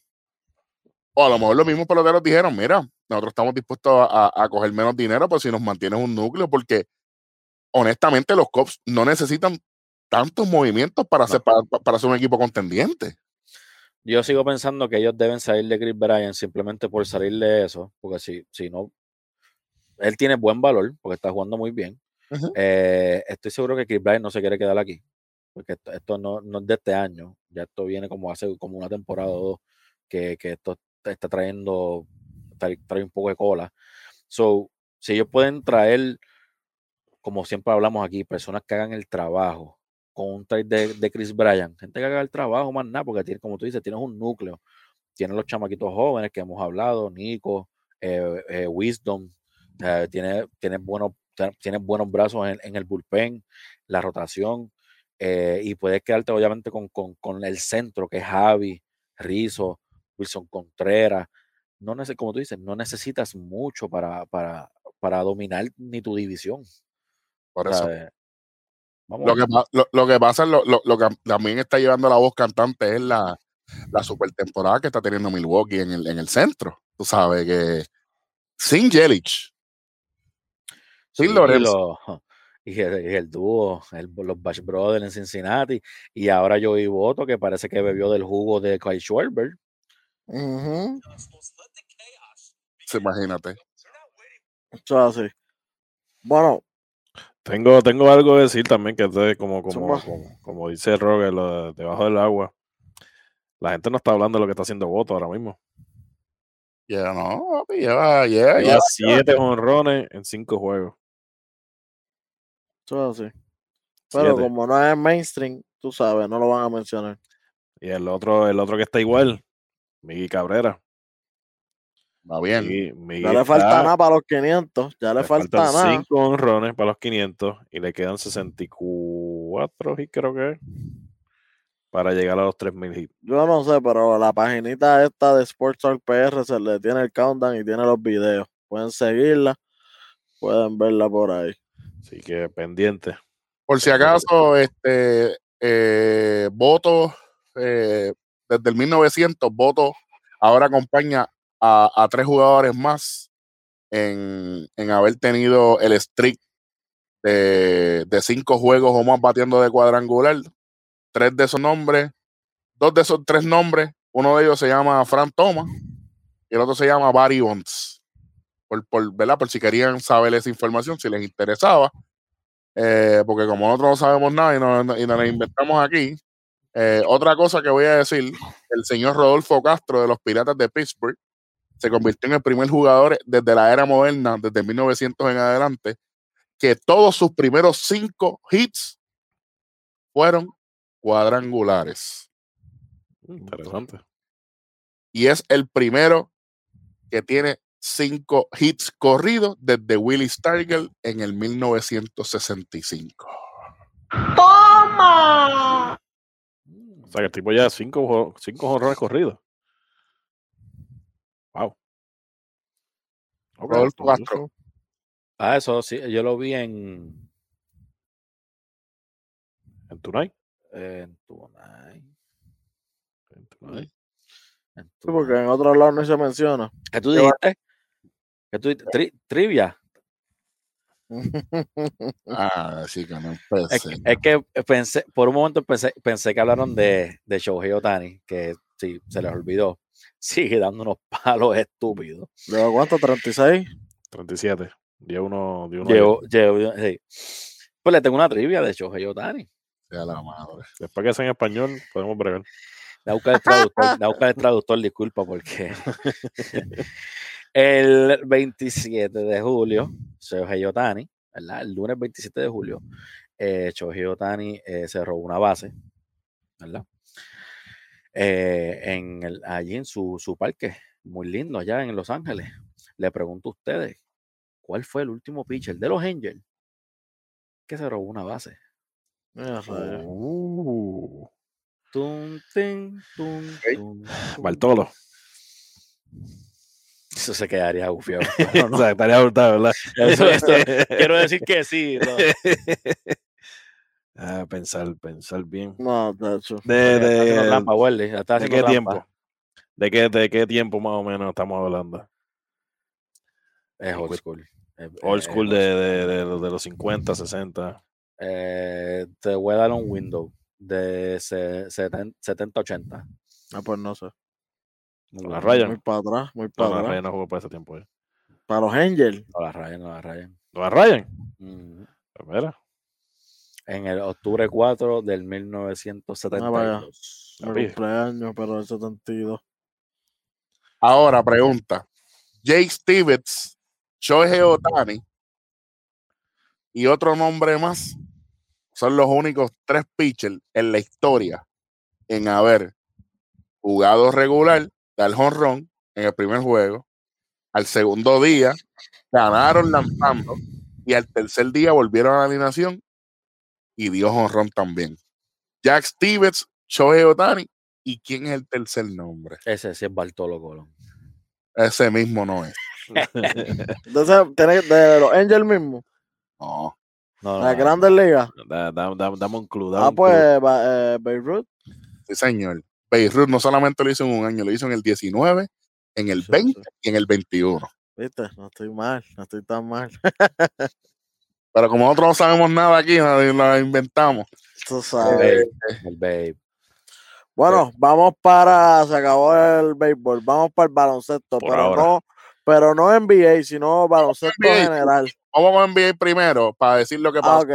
o a lo mejor los mismos peloteros dijeron, mira, nosotros estamos dispuestos a, a- a coger menos dinero, pues si nos mantienes un núcleo, porque honestamente los Cops no necesitan tantos movimientos para, ser, para, para ser un equipo contendiente. Yo sigo pensando que ellos deben salir de Chris Bryant simplemente por salir de eso, porque si, si no, él tiene buen valor, porque está jugando muy bien. Eh, estoy seguro que Chris Bryant no se quiere quedar aquí, porque esto, esto no, no es de este año, ya esto viene como hace como una temporada o dos, que, que esto está trayendo, trae, trae un poco de cola. So, si ellos pueden traer, como siempre hablamos aquí, personas que hagan el trabajo con un trade de, de Chris Bryant, gente que haga el trabajo más nada, porque tiene, como tú dices, tienes un núcleo, tienes los chamaquitos jóvenes que hemos hablado, Nico, eh, eh, Wisdom, eh, tiene, tiene, buenos, tiene buenos brazos en, en el bullpen, la rotación, eh, y puedes quedarte obviamente con, con, con el centro, que es Javi, Rizzo, Wilson Contreras. No como tú dices, no necesitas mucho para, para, para dominar ni tu división. Por eso. ¿sabes? Vamos Lo que, lo, lo que pasa, lo, lo, lo que también está llevando la voz cantante es la, la super temporada que está teniendo Milwaukee en el, en el centro. Tú sabes que sin Yelich, sin Sí, Lorenzo. lo- [laughs] y, el, y el dúo, el- los Bash Brothers en Cincinnati, y ahora Joey Boto, que parece que bebió del jugo de Kyle Schwarber. Ujú. Sí, imagínate. Eso así. Bueno, Tengo, tengo algo que decir también, que es como, como, como, como dice Roger, lo de debajo del agua. La gente no está hablando de lo que está haciendo Voto ahora mismo. Ya no, papi, lleva, Lleva lleva. siete honrones en cinco juegos. eso es así. Pero Siete. como no es mainstream, tú sabes, no lo van a mencionar. Y el otro, el otro que está igual, Miguel Cabrera. Va bien. Ya le falta nada para los 500. Ya le, le falta faltan nada. cinco honrones para los 500 y le quedan 64 y creo que es, para llegar a los 3000 hits. Yo no sé, pero la paginita esta de Sports Talk PR se le tiene el countdown y tiene los videos. Pueden seguirla, pueden verla por ahí. Así que pendiente. Por si acaso, este eh, Voto, eh, desde el 1900, Voto ahora acompaña a, tres jugadores más en, en haber tenido el streak de, cinco juegos o más batiendo de cuadrangular. Tres de esos nombres, dos de esos tres nombres, uno de ellos se llama Fran Thomas y el otro se llama Barry Bonds. Por, por, ¿verdad? por si querían saber esa información, si les interesaba. Eh, porque como nosotros no sabemos nada y no, y nos inventamos aquí, Eh, otra cosa que voy a decir, el señor Rodolfo Castro de los Piratas de Pittsburgh se convirtió en el primer jugador desde la era moderna, desde 1900 en adelante, que todos sus primeros cinco hits fueron cuadrangulares. Interesante. Y es el primero que tiene cinco hits corridos desde Willie Stargell en el 1965. O sea, que el tipo ya cinco, cinco horrores corridos. Wow. Ok, Rodolfo Castro. Ah, eso sí, yo lo vi en, En Tonight. en Tonight, En Tonight. en Sí, porque en otros lados no se menciona. ¿Qué tú ¿Qué va- dijiste? ¿Qué tú dijiste? Tri- trivia. [laughs] Ah, sí que no Es, empecé. es que pensé, por un momento pensé, pensé que hablaron de, de Shohei Otani, que sí, se les olvidó. Sigue dando unos [laughs] palos estúpidos. ¿Lleva cuánto? ¿36? 37. Dio uno. Dio uno Llevo, llevo- sí. Pues le tengo una trivia de Shohei Otani. La madre. Después que sea en español, podemos bregar. La buscar el traductor, la buscar el traductor, disculpa, porque [laughs] el 27 de julio, Shohei Otani, ¿verdad? El lunes 27 de julio, eh, Shohei Otani eh, se robó una base, ¿verdad? Eh, en el, allí en su, su parque, muy lindo, allá en Los Ángeles. Le pregunto a ustedes, ¿cuál fue el último pitcher de los Angels que se robó una base? Uh, Tum, tin, tum, Ok. tum, tum. Bartolo. Eso se quedaría gufiado. [laughs] o sea, estaría brutal, ¿verdad? Eso- eso- [laughs] quiero decir que sí. ¿no? [laughs] Ah, pensar, pensar bien. No, de hecho. De, Está haciendo de, trampa, Welly, ya está ¿de haciendo qué tiempo? ¿De qué, ¿De qué tiempo más o menos estamos hablando? Es old school. Old school de, de, de, los- de los 50, 60. Eh, te voy a dar un window de se- seten- 70-80. Ah, pues no sé. La Muy Ryan. para atrás, muy No, para la atrás. Ryan no jugó para ese tiempo. ya. Para los Angels. No la rayen, no la rayen. ¿No la. Pues mira, En el octubre 4 del Ah, 1972. Mi Papi. cumpleaños, pero el 72. Ahora, pregunta. Jake Stevens, Shohei Otani y otro nombre más son los únicos tres pitchers en la historia en haber jugado regular, dar jonrón en el primer juego, al segundo día ganaron lanzando y al tercer día volvieron a la alineación y dio jonrón también. Jack Stevens, Shohei Otani y quién es el tercer nombre. Ese sí es Bartolo Colón. Ese mismo no es. [laughs] Entonces, tiene que- de los Angels mismo. No. No, no, La no. Grandes Ligas. da- da- da- dame un dame Ah, pues eh, Beirut. Sí, señor. Beirut no solamente lo hizo en un año, lo hizo en el 19, en el Sí, 20 sí. y en el 21. Viste, no estoy mal, no estoy tan mal. [laughs] Pero como nosotros no sabemos nada aquí, lo inventamos. Tú El sabes. babe, el babe. Bueno, vamos para, se acabó el béisbol, vamos para el baloncesto, Por pero ahora. no, pero no NBA, sino baloncesto NBA. general. Vamos a enviar primero para decir lo que Ah, pasó ok.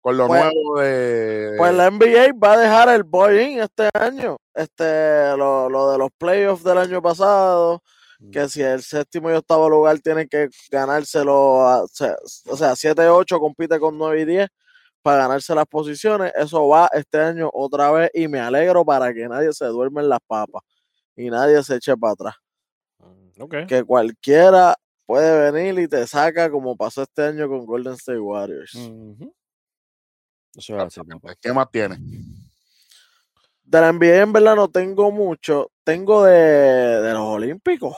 con lo Pues- nuevo de. Pues la NBA va a dejar el boy-in este año. Este, lo, lo de los playoffs del año pasado, que si el séptimo y octavo lugar tienen que ganárselo, a- o sea, o sea, 7-8 compite con 9 y 10 para ganarse las posiciones. Eso va este año otra vez y me alegro para que nadie se duerme en las papas y nadie se eche para atrás. Mm. Que cualquiera puede venir y te saca como pasó este año con Golden State Warriors. Eso es así, papá. ¿Qué más tiene? De la NBA en verdad no tengo mucho. Tengo de, de los Olímpicos.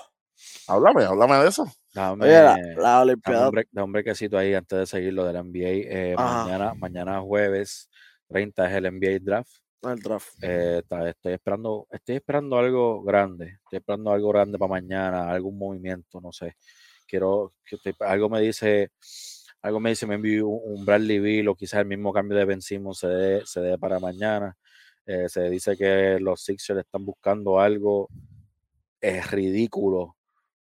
Háblame, háblame de eso. Dame, Oye, la, la Olimpiada. un, dame un brequecito ahí antes de seguir lo del NBA. Eh, mañana, mañana jueves 30 es el NBA Draft. El draft. Eh, estoy esperando, estoy esperando algo grande. Estoy esperando algo grande para mañana, algún movimiento, no sé. Quiero que estoy- algo me dice, algo me dice, me envió un, un Bradley Bill o quizás el mismo cambio de Ben Simmons se dé, se dé para mañana. Eh, se dice que los Sixers están buscando algo es ridículo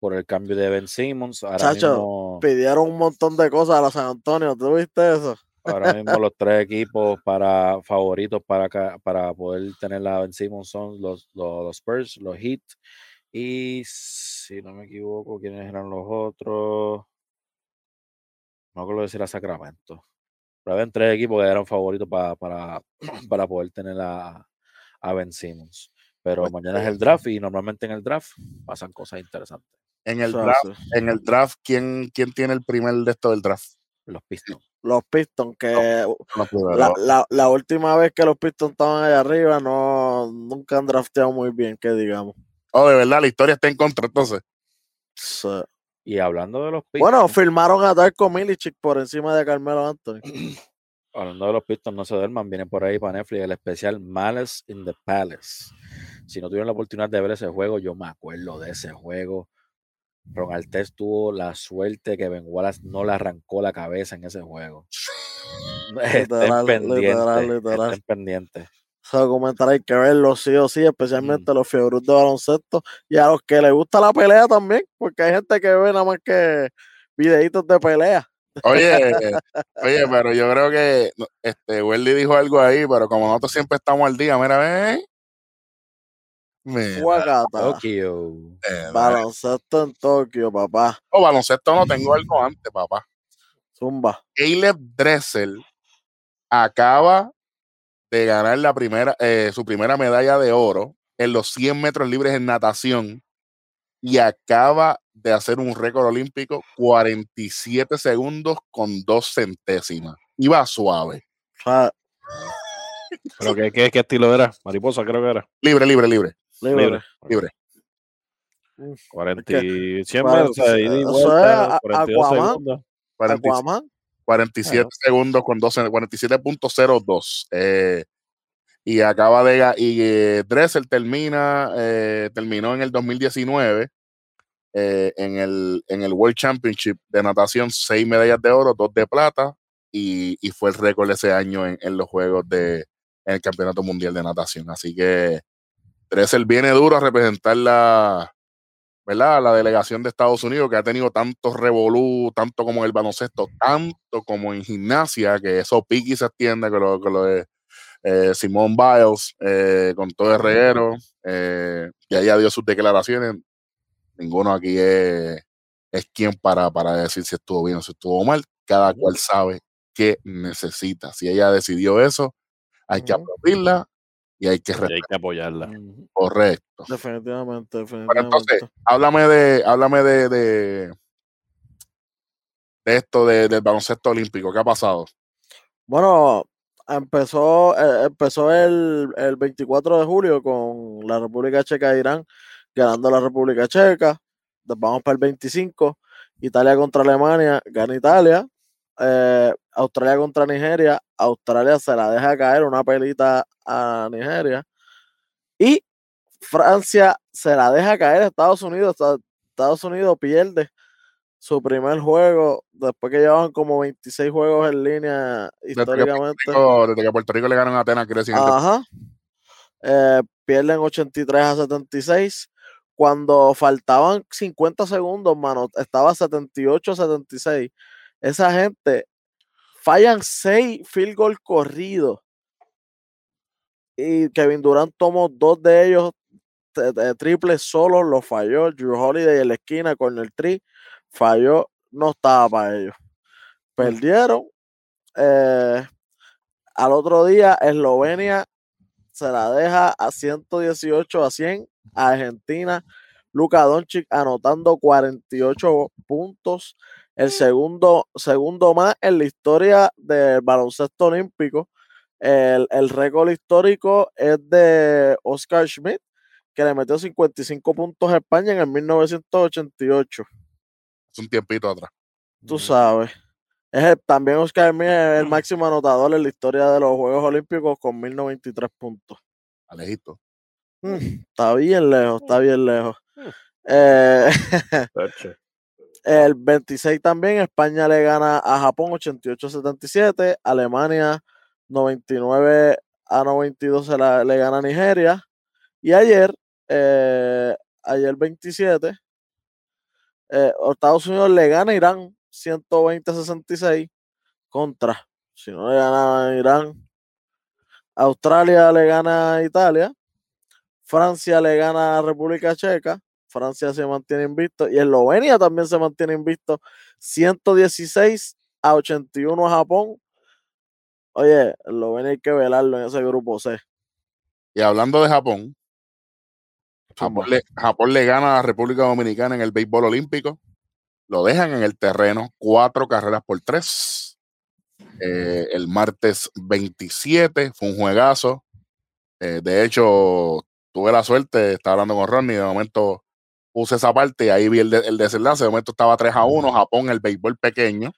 por el cambio de Ben Simmons. Ahora Chacho, mismo, Pidieron un montón de cosas a los San Antonio. ¿Tú viste eso? Ahora mismo [laughs] los tres equipos para favoritos para, para poder tener la Ben Simmons son los, los, los Spurs, los Heat y si no me equivoco, ¿quiénes eran los otros? No acuerdo decir a Sacramento. Pero habían tres equipos que eran favoritos para, para, [clears throat] para poder tener a, a Ben Simmons. Pero Pues, mañana es eh, el draft y normalmente en el draft pasan cosas interesantes. En el draft, sí. en el draft, ¿quién, quién tiene el primer de esto del draft? Los Pistons. Los Pistons, que No la, la última vez que los Pistons estaban allá arriba, no nunca han drafteado muy bien, que digamos. Oh, de verdad, la historia está en contra, entonces. Sí. Y hablando de los Pistons. Bueno, firmaron a Darko Milicic por encima de Carmelo Anthony. [clears throat] Hablando de los Pistons, no se duerman, viene por ahí para Netflix el especial Malice in the Palace. Si no tuvieron la oportunidad de ver ese juego, yo me acuerdo de ese juego. Ron Artest tuvo la suerte que Ben Wallace no le arrancó la cabeza en ese juego. [laughs] [laughs] Literal, pendientes, literal, literal. estén pendientes. Ese documental hay que verlo sí o sí, Mm. especialmente los fiebros de baloncesto y a los que les gusta la pelea también, porque hay gente que ve nada más que videitos de pelea. Oye, [laughs] oye, pero yo creo que este Welly dijo algo ahí, pero como nosotros siempre estamos al día, mira, ven. Mira, Guacata. Tokio. eh, Baloncesto en Tokio, papá. oh, baloncesto no tengo algo [laughs] antes, papá. Zumba. Caleb Dressel acaba de ganar la primera, eh, su primera medalla de oro en los 100 metros libres en natación y acaba de hacer un récord olímpico 47 segundos con dos centésimas. Iba suave. O sea, ¿Pero qué, qué, qué estilo era? Mariposa creo que era. Libre, libre, libre. Libre. Libre. Libre. 40 y 100 Cuarenta- metros, o sea, ida y eso es vuelta, a- 42 Aquaman. segundos. 47 Aquaman. 47 Claro. segundos con 12, 47.02. Eh, y acaba de y eh, Dressel termina, eh, terminó en el 2019 eh, en, el, en el World Championship de natación, seis medallas de oro, dos de plata, y, y fue el récord ese año en, en los Juegos de en el Campeonato Mundial de Natación. Así que Dressel viene duro a representar la, ¿verdad? La delegación de Estados Unidos que ha tenido tanto revolú, tanto como en el baloncesto, tanto como en gimnasia, que eso piqui se extiende, que lo, que lo de eh, Simone Biles, eh, con todo el reguero, eh, y ella dio sus declaraciones. Ninguno aquí es, es quien para, para decir si estuvo bien o si estuvo mal. Cada cual sabe qué necesita. Si ella decidió eso, hay que aplaudirla y hay que Y hay que apoyarla. Correcto. Definitivamente, Pero definitivamente. entonces, háblame de, háblame de, de, de esto de- del baloncesto olímpico. ¿Qué ha pasado? Bueno, empezó, eh, empezó el, el 24 de julio con la República Checa e Irán ganando la República Checa. Vamos para el 25. Italia contra Alemania, gana Italia. Eh, Australia contra Nigeria. Australia se la deja caer una pelita a Nigeria. Y Francia se la deja caer a Estados Unidos. Esta- Estados Unidos pierde su primer juego después que llevaban como 26 juegos en línea Desde que, Puerto históricamente. Rico, desde que Puerto Rico le ganan a Atenas, quiere decir Ajá. Eh, pierden 83 a 76. Cuando faltaban 50 segundos, mano, estaba 78 a 76. Esa gente fallan 6 field goal corridos. Y Kevin Durant tomó dos de ellos, triple solo, lo falló. Drew Holiday en la esquina con el tri, falló, no estaba para ellos. Perdieron. eh, al otro día, Eslovenia se la deja a 118 a 100 a Argentina. Luka Doncic anotando 48 puntos, el segundo, segundo más en la historia del baloncesto olímpico. El, el récord histórico es de Oscar Schmidt, que le metió 55 puntos a España en el 1988. es un tiempito atrás. Tú sabes. Es el- también Oscar Schmidt es el máximo anotador en la historia de los Juegos Olímpicos con 1093 puntos. Alejito. Mm, Está bien lejos, está bien lejos. Mm. Eh. [laughs] el 26 también, España le gana a Japón 88-77, Alemania 99 a 92 se la- le gana a Nigeria. Y ayer, eh, ayer 27, eh, Estados Unidos le gana a Irán 120-66 contra. Si no le gana a Irán. Australia le gana a Italia. Francia le gana a República Checa. Francia se mantiene invicto. Y Eslovenia también se mantiene invicto. 116 a 81 a Japón. Oye, Eslovenia hay que velarlo en ese grupo C. Y hablando de Japón, Japón le, Japón le gana a la República Dominicana en el béisbol olímpico. Lo dejan en el terreno, cuatro carreras por tres. Eh, el martes 27 fue un juegazo. Eh, de hecho, tuve la suerte, estaba hablando con Ronnie, de momento puse esa parte y ahí vi el, de- el desenlace. De momento estaba 3 a 1. Japón, el béisbol pequeño,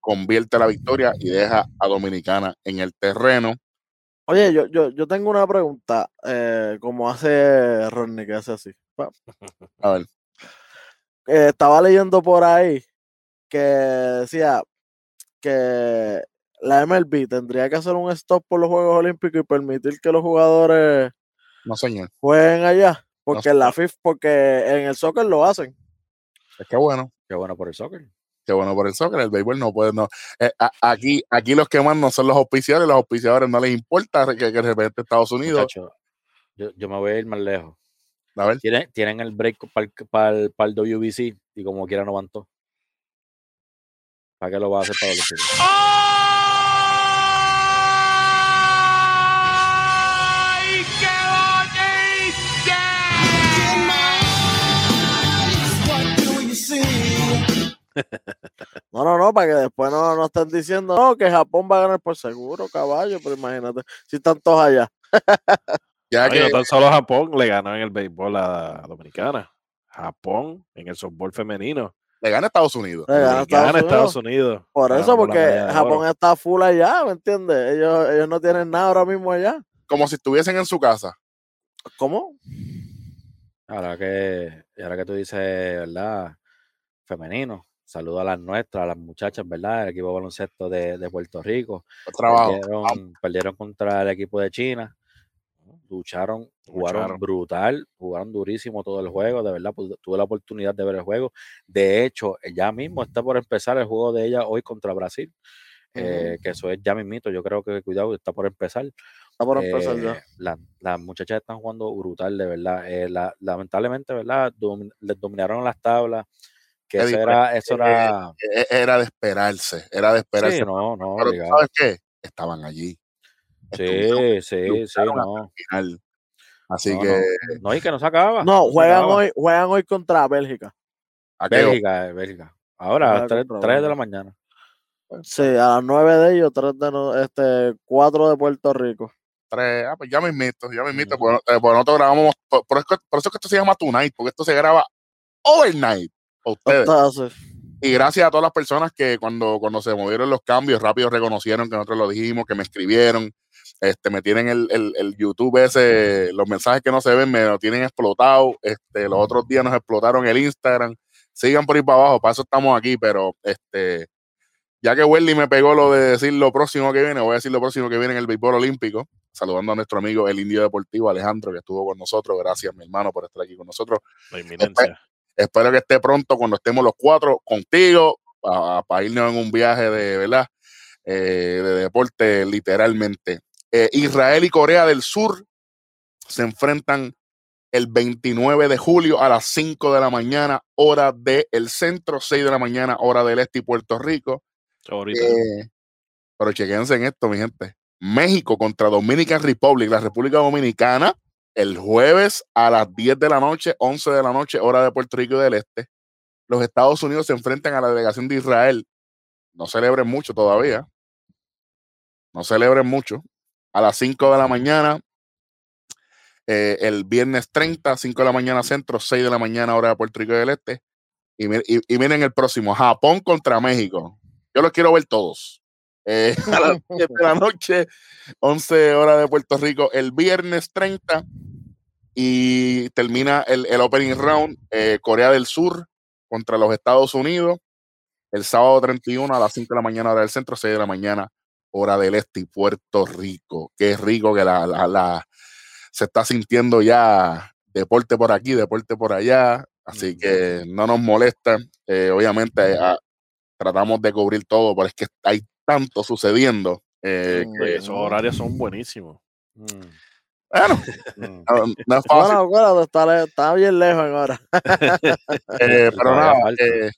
convierte la victoria y deja a Dominicana en el terreno. Oye, yo, yo, yo tengo una pregunta, eh, como hace Ronnie, que hace así. A ver, eh, estaba leyendo por ahí que decía que la MLB tendría que hacer un stop por los Juegos Olímpicos y permitir que los jugadores no señor. jueguen allá. Porque sé. en la FIFA, porque en el soccer lo hacen. Es que bueno. Qué bueno por el soccer. Qué bueno por el soccer, el béisbol no puede, no. Eh, a- aquí, aquí los que mandan son los auspiciadores, los auspiciadores no les importa que, que represente Estados Unidos. Muchacho, yo, yo me voy a ir más lejos. A ver, Tienen, tienen el break para el, para el WBC y como quiera no van todos. ¿Para qué lo va a hacer para los No, no, no, para que después no, no estén diciendo no, que Japón va a ganar por seguro, caballo, pero imagínate, si están todos allá. [laughs] ya que no tan solo Japón le ganó en el béisbol a Dominicana. Japón en el softball femenino. le gana Estados Unidos. Le gana Le Estados gana Estados Unidos. Por eso, porque Japón está full allá, ¿me entiendes? Ellos, ellos no tienen nada ahora mismo allá. Como si estuviesen en su casa. ¿Cómo? Ahora que, ahora que tú dices, ¿verdad? Femenino. Saludo a las nuestras, a las muchachas, ¿verdad? El equipo de baloncesto de, de Puerto Rico. Trabajo. Perdieron, perdieron contra el equipo de China. Lucharon, jugaron Lucharon. brutal, jugaron durísimo todo el juego, de verdad, pude- tuve la oportunidad de ver el juego. De hecho, ya mismo está por empezar el juego de ella hoy contra Brasil, eh, que eso es ya mismito, yo creo que cuidado, está por empezar. Está por empezar ya. Eh, la- las muchachas están jugando brutal, de verdad. Eh, la- lamentablemente, ¿verdad? Domin- les dominaron las tablas, que Eddie, eso pues, era, eso eh, era, E- Era de esperarse, era de esperarse. sí, no, no, Pero ¿tú obligado. ¿sabes qué? Estaban allí. Estuvieron Sí, sí, sí, no. final. Así No, que, No, y que no se acaba. No, juegan acaba. hoy, juegan hoy contra Bélgica. ¿a qué hora? Bélgica, eh, Bélgica. Ahora, a las Juega 3, contra de la mañana. Sí, a las nueve de ellos, tres de no- este, cuatro de Puerto Rico. Tres, ah, pues ya me invito, ya me invito, Ujú. porque, eh, porque nosotros grabamos, por, por eso, por eso es que esto se llama Tonight, porque esto se graba overnight para ustedes. Entonces, Y gracias a todas las personas que cuando, cuando se movieron los cambios, rápido reconocieron que nosotros lo dijimos, que me escribieron, este, me tienen el, el, el YouTube ese, los mensajes que no se ven me lo tienen explotado. Este, los otros días nos explotaron el Instagram. Sigan por ahí para abajo, para eso estamos aquí, pero este, ya que Welly me pegó lo de decir lo próximo que viene, voy a decir lo próximo que viene en el béisbol olímpico. Saludando a nuestro amigo el Indio Deportivo Alejandro, que estuvo con nosotros. Gracias, mi hermano, por estar aquí con nosotros. La inminencia. Espero que esté pronto cuando estemos los cuatro contigo para irnos en un viaje de, ¿verdad? Eh, de deporte literalmente. Eh, Israel y Corea del Sur se enfrentan el 29 de julio a las 5 de la mañana, hora del centro, 6 de la mañana, hora del este y Puerto Rico. Eh, pero chequense en esto, mi gente. México contra Dominican Republic, la República Dominicana, el jueves a las 10 de la noche, 11 de la noche, hora de Puerto Rico y del Este. Los Estados Unidos se enfrentan a la delegación de Israel. No celebren mucho todavía. No celebren mucho. A las 5 de la mañana, eh, el viernes 30, 5 de la mañana centro, 6 de la mañana, hora de Puerto Rico y del Este. Y, y- y miren el próximo, Japón contra México. Yo los quiero ver todos. Eh, [laughs] a las [laughs] 10 de la noche, 11 horas de Puerto Rico, el viernes 30. Y termina el, el opening round, eh, Corea del Sur contra los Estados Unidos, el sábado 31 a las 5 de la mañana, hora del centro, 6 de la mañana, hora del este y Puerto Rico. Qué rico que la, la- la- se está sintiendo ya deporte por aquí, deporte por allá. Así que no nos molesta. Eh, obviamente, ah, tratamos de cubrir todo, pero es que hay tanto sucediendo. eh, Mm. que, esos horarios son buenísimos. Mm, bueno, mm. no, no es fácil, Bueno, bueno, está, le- está bien lejos ahora. [laughs] eh, [laughs] pero Todavía nada, eh,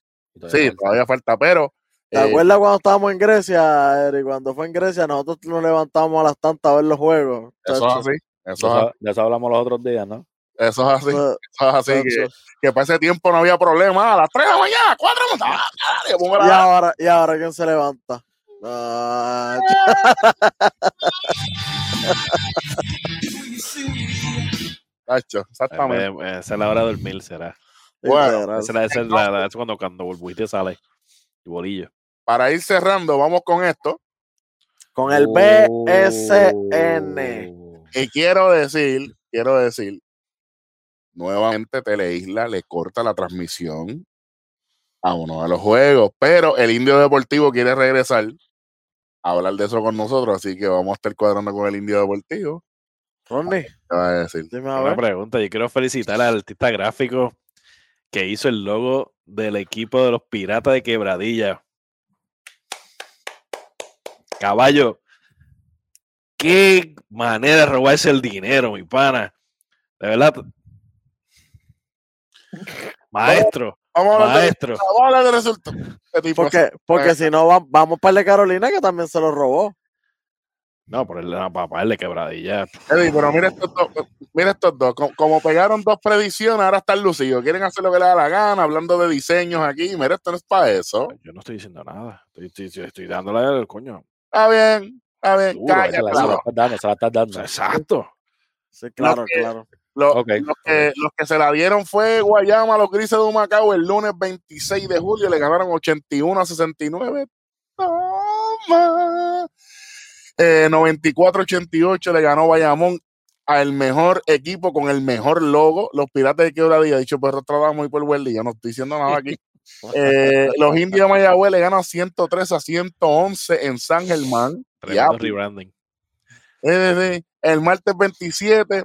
sí, falta. todavía falta, pero ¿Te eh, acuerdas cuando estábamos en Grecia, Eric? Cuando fue en Grecia, nosotros nos levantamos a las tantas a ver los juegos. eso es así, eso es eso, así, de eso hablamos los otros días, ¿no? eso es así, Eso- eso es así, que, que para ese tiempo no había problema, a las 3 de la mañana, 4 de la mañana, Y ahora, y ahora, ¿quién se levanta? Ah, [laughs] Tacho, exactamente. Eh, eh, Esa es la hora de dormir, será. Bueno. Esa es, la- cuando, cuando burbujitas sale. Y bolillo. Para ir cerrando, vamos con esto. Con el Uh. BSN. Y quiero decir, quiero decir, nuevamente Teleisla le corta la transmisión a uno de los juegos, pero el Indio Deportivo quiere regresar a hablar de eso con nosotros, así que vamos a estar cuadrando con el Indio Deportivo. Ronnie, ¿Qué va a decir? dime a Una ver. pregunta. Yo quiero felicitar al artista gráfico que hizo el logo del equipo de los Piratas de Quebradilla. Caballo, qué manera de robarse el dinero, mi pana. De verdad. Maestro, Vamos a hablar de, maestro. vamos a hablar de resultados. Este Porque, porque si no, va- vamos para el de Carolina, que también se lo robó. No, por el papá el de Quebradilla. Eddie, pero mira estos dos, mira estos dos, como, como pegaron dos predicciones, ahora están lucidos, quieren hacer lo que les da la gana, hablando de diseños aquí, mira, esto no es para eso. Yo no estoy diciendo nada. Estoy, estoy, estoy dándole el coño. Está bien, está bien, Duro, cállate Se la, la se la boca. estás dando, se la estás dando. Exacto. Sí, claro, que- claro. Los, Ok, los que, los que se la dieron fue Guayama, los Grises de Humacao, el lunes 26 de julio, le ganaron 81 a 69. Toma. Eh, 94-88 le ganó Bayamón al mejor equipo con el mejor logo, los Piratas de Quebradilla. Dicho por Tradamo y por Weldy, yo no estoy diciendo nada aquí. [laughs] Eh, los Indios de Mayagüez le ganan 103 a 111 en San Germán. Tremendo Diablo. rebranding. Eh, sí. El martes 27,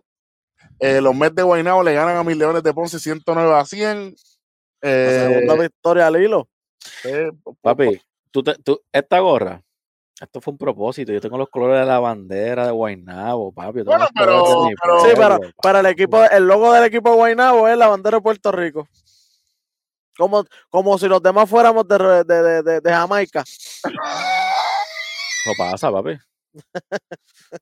eh, los Mets de Guaynabo le ganan a mis Leones de Ponce 109 a 100. La Eh, segunda victoria al hilo. eh, Papi, tú te- tú- esta gorra, esto fue un propósito. Yo tengo los colores de la bandera de Guaynabo, papi. Bueno, pero- pero- Sí, pero papi. para el equipo, el logo del equipo de Guaynabo es la bandera de Puerto Rico. Como, como si los demás fuéramos de, de, de, de- Jamaica. Eso pasa, papi.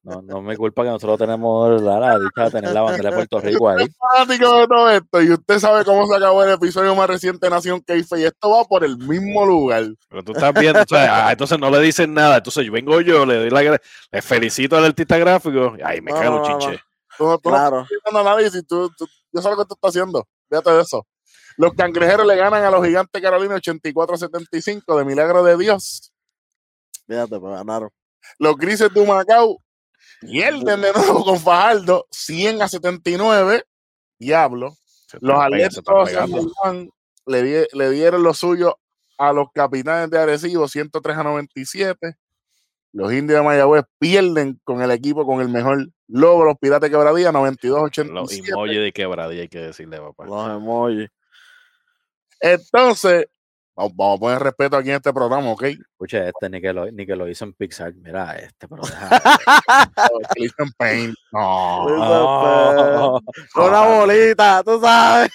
No, no me culpa que nosotros tenemos la, la dicha de tener la bandera de Puerto Rico ahí. [laughs] fanático de todo esto y usted sabe cómo se acabó el episodio más reciente de Nación Keife y esto va por el mismo lugar. Pero tú estás viendo, o sea, ah, entonces no le dicen nada. Entonces yo vengo yo, le doy la le felicito al artista gráfico. y Ay, me No, cago no, no, no. Tú, no- tú no Claro. análisis, tú, tú- yo sé lo que tú estás haciendo. Fíjate de eso. Los cangrejeros le ganan a los gigantes Carolina 84-75 de milagro de Dios. Fíjate, pues ganaron. Los grises de Humacao pierden de nuevo con Fajardo 100 a 79. Diablo. Los atletas le, di- le dieron lo suyo a los capitanes de Arecibo 103 a 97. Los indios de Mayagüez pierden con el equipo con el mejor logro. Los piratas de quebradilla 92 a Los 87. emojis de quebradilla hay que decirle, papá. Los emojis. Entonces, vamos, vamos a poner respeto aquí en este programa, ¿ok? Escucha, este ni que lo, ni que lo hizo en Pixar. Mira, este, pero deja. Que le dicen paint. No. No. Una [laughs] bolita, tú sabes.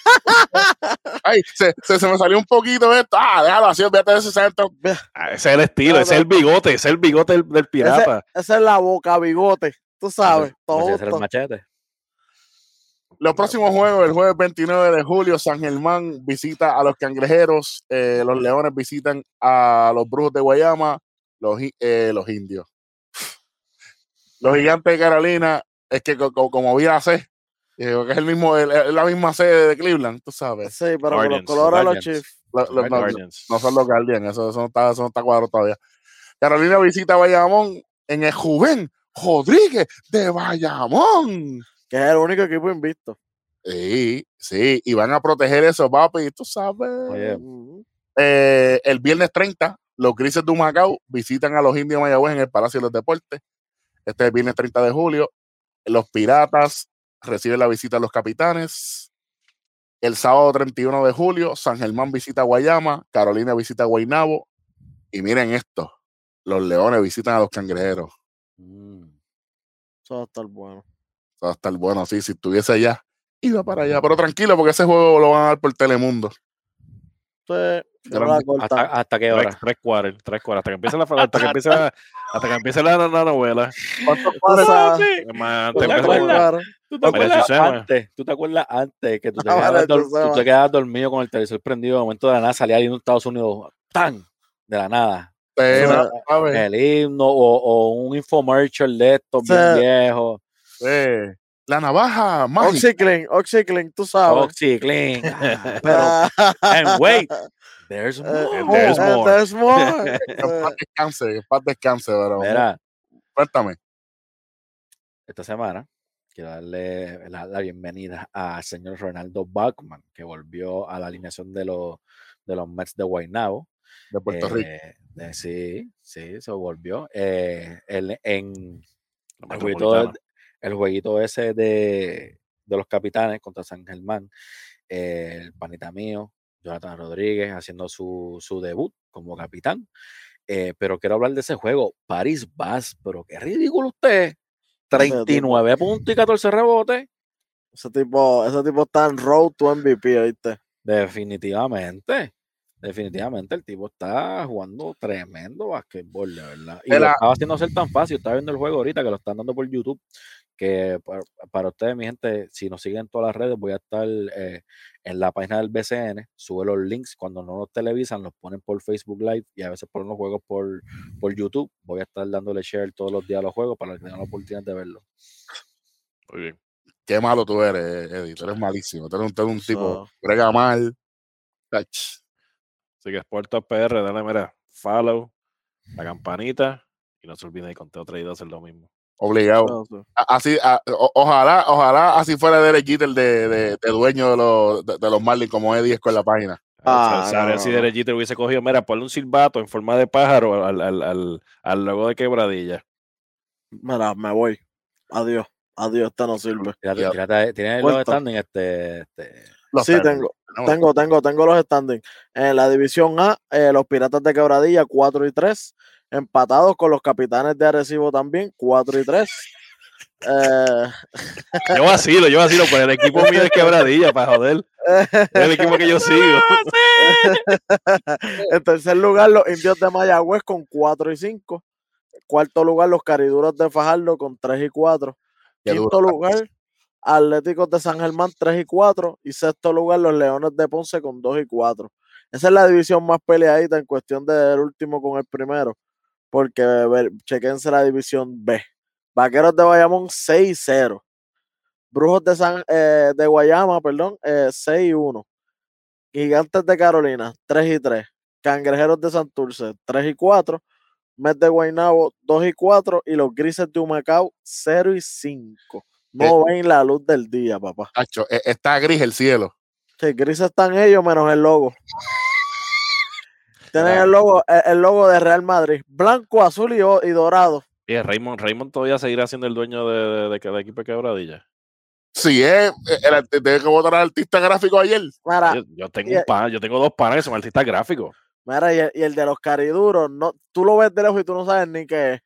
Ay, se, se, se me salió un poquito esto. Ah, déjalo así, olvídate de ese centro. Ah, ese es el estilo, ese es el bigote, ese es el bigote del, del pirata. Esa es la boca, bigote. Tú sabes. Todo. ese era el machete. Los próximos juegos, el jueves 29 de julio, San Germán visita a los cangrejeros, eh, los leones visitan a los brujos de Guayama, los, eh, los indios. Los gigantes de Carolina, es que co- co- como vi la C, que es el mismo, el- es la misma sede de Cleveland, tú sabes. Sí, pero con los Guardians, colores de los Guardians. Chiefs. Lo- lo- no, Guardians. no son los Guardians, eso, eso no está, eso no está cuadrado todavía. Carolina visita a Bayamón en el Juven Rodríguez de Bayamón. Que es el único equipo invicto. Sí, sí, y van a proteger eso, papi, tú sabes. Oye. Eh, el viernes 30, los Grises de Humacao visitan a los Indios de Mayagüez en el Palacio de los Deportes. Este es el viernes 30 de julio. Los Piratas reciben la visita de los Capitanes. El sábado 31 de julio, San Germán visita a Guayama, Carolina visita a Guaynabo. Y miren esto, los leones visitan a los cangrejeros. Mm. Eso va a estar bueno. Va a estar bueno, sí, si estuviese allá, iba para allá. Pero tranquilo, porque ese juego lo van a dar por Telemundo. Entonces. ¿Hasta, hasta qué Tres, hora? tres quarters, tres quarters, hasta que empiece la, hasta que [laughs] empiece la, hasta que empiece la, la novela. ¿Cuántos? Más, ¿Tú te acuerdas? ¿Tú te acuerdas antes? ¿Tú te acuerdas antes que tú te, Ah, quedabas, tú te quedabas dormido con el televisor prendido? De momento de la nada salía alguien de Estados Unidos, ¡tan! De la nada. El himno o, o un infomercial de estos bien Sí. viejos. Eh, la navaja mágica. Oxyclean, Oxyclean, tú sabes. Oxyclean. Ah, [laughs] Pero, and wait, there's eh, more. there's eh, more. there's more. Que [laughs] en paz descanse, que en paz descanse, pero Mira, cuéntame. esta semana quiero darle la, la bienvenida al señor Ronaldo Bachman, que volvió a la alineación de los, de los Mets de Guaynabo. De Puerto Rico. Eh, sí, sí, se volvió. Eh, el- en el. El jueguito ese de, de los capitanes contra San Germán, eh, el panita mío, Jonathan Rodríguez, haciendo su, su debut como capitán. Eh, pero quiero hablar de ese juego, Paris Bass, pero qué ridículo usted. Ese tipo. 39 puntos y 14 rebotes. Ese tipo, ese tipo está en road to MVP, ¿viste? Definitivamente. Definitivamente el tipo está jugando tremendo basquetbol, de verdad. Y Era- lo estaba haciendo ser tan fácil. Estaba viendo el juego ahorita que lo están dando por YouTube. Que para, para ustedes, mi gente, si nos siguen en todas las redes, voy a estar eh, en la página del BCN. Sube los links cuando no los televisan, los ponen por Facebook Live y a veces ponen los juegos por, por YouTube. Voy a estar dándole share todos los días a los juegos para que tengan la oportunidad de verlo. Muy bien. Qué malo tú eres, Eddie. Tú eres malísimo. Tú eres un, tú eres un tipo que brega mal. Ach, Así que Sport Talk PR, dale, mira, follow, la campanita y no se olviden de conteo traído hacer lo mismo. Obligado. A- Así, a- o- ojalá, ojalá así fuera Derek Jeter de, de, de dueño de los, de, de los Marlins como Eddie es con la página. Ah, Ah, no, si no, no. Derechito hubiese cogido, mira, ponle un silbato en forma de pájaro al, al, al, al logo de quebradilla. Mira, me voy. Adiós. Adiós, este no sirve. Tírate- Ya. tírate- ¿Tienes los Puesto. standings? Este, este, Los Sí, tengo. Tengo, tengo, tengo los standings. En la división A, eh, los Piratas de Quebradilla, 4 y 3. Empatados con los Capitanes de Arecibo también, 4 y 3. Eh, Yo vacilo, yo vacilo, pues el equipo mío es quebradilla, para joder. Es el equipo que yo [laughs] sigo. en tercer lugar, los Indios de Mayagüez con 4 y 5. Cuarto lugar, los Cariduros de Fajardo con 3 y 4. Qué duro Quinto lugar, Atléticos de San Germán 3 y 4. Y sexto lugar, los Leones de Ponce con 2 y 4. Esa es la división más peleadita en cuestión del último con el primero. Porque ver, chequense la división B. Vaqueros de Bayamón 6 y 0. Brujos de, San, eh, de Guayama, perdón, eh, 6 y 1. Gigantes de Carolina 3 y 3. Cangrejeros de Santurce 3 y 4. Mets de Guaynabo 2 y 4 y los Grises de Humacao 0 y 5. No ven la luz del día, papá. Acho, e- está gris el cielo. Sí, grises están ellos menos el logo. Tienen el logo, el, el logo de Real Madrid. Blanco, azul y, dorado. Y Raymond, Raymond todavía seguirá siendo el dueño de, de, de cada equipo de quebradilla. Si es el, art- tengo que votar al artista gráfico ayer. Mira, Yo, yo tengo y- un pan, yo tengo dos panas que son artistas gráficos. mira, y el, y el de los cariduros, no, tú lo ves de lejos y tú no sabes ni qué es.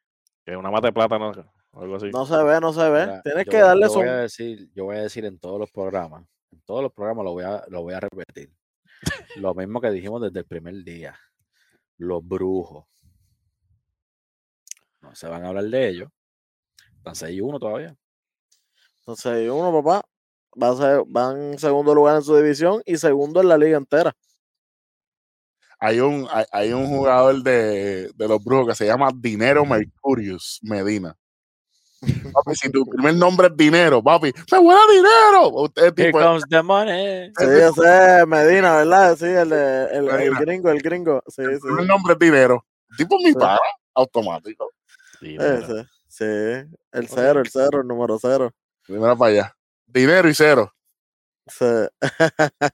Que es una mata de plátano algo así. No se ve, no se ve. Mira, Tienes yo que darle yo su. voy a decir, yo voy a decir en todos los programas, en todos los programas lo voy a, lo voy a repetir. [laughs] Lo mismo que dijimos desde el primer día. Los brujos. No se van a hablar de ellos. Están 6 y 1 todavía. Entonces, uno, papá, va a ser, van en segundo lugar en su división y segundo en la liga entera. Hay un, hay, hay un jugador de, de los brujos que se llama Dinero Mercurius Medina. Papi, si tu primer nombre es dinero, papi, ¡me buena dinero! Usted Here tipo, comes the money. Sí, ese es Medina, ¿verdad? Sí, el, el, gringo, el gringo. Sí, el sí. primer nombre es dinero. Tipo mi Sí. para, automático. Sí, sí, el cero, el cero, el número cero. Primero para allá. Dinero y cero. Sí.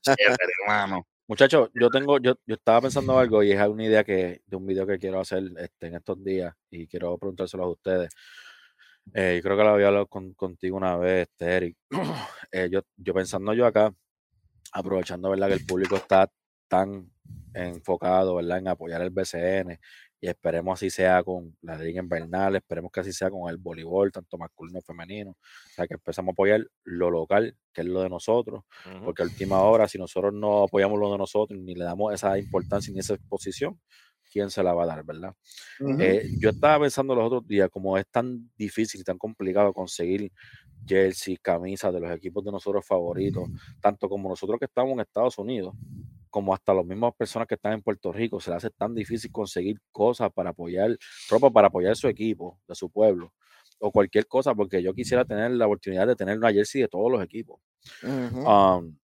Chévere, [laughs] hermano. Muchachos, yo tengo, yo, yo estaba pensando algo y es una idea que, de un video que quiero hacer este, en estos días y quiero preguntárselo a ustedes. Eh, yo creo que lo había hablado con- contigo una vez, este, [clears throat] Eric. Eh, yo, yo pensando yo acá, aprovechando, ¿verdad? Que el público está tan enfocado, ¿verdad? En apoyar el BCN, y esperemos así sea con la liga invernal, esperemos que así sea con el voleibol, tanto masculino como femenino. O sea, que empezamos a apoyar lo local, que es lo de nosotros, porque a última hora, si nosotros no apoyamos lo de nosotros, ni le damos esa importancia ni esa exposición, ¿quién se la va a dar, verdad? Eh, yo estaba pensando los otros días, como es tan difícil y tan complicado conseguir jersey, camisas de los equipos de nosotros favoritos, tanto como nosotros que estamos en Estados Unidos, como hasta las mismas personas que están en Puerto Rico, se les hace tan difícil conseguir cosas para apoyar, ropa para apoyar su equipo, de su pueblo, o cualquier cosa, porque yo quisiera tener la oportunidad de tener una jersey de todos los equipos. Um,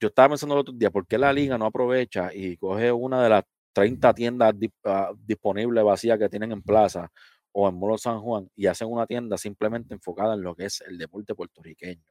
yo estaba pensando el otro día, ¿por qué la liga no aprovecha y coge una de las 30 tiendas ah, disponibles vacías que tienen en plaza o en Molo San Juan y hacen una tienda simplemente enfocada en lo que es el deporte puertorriqueño?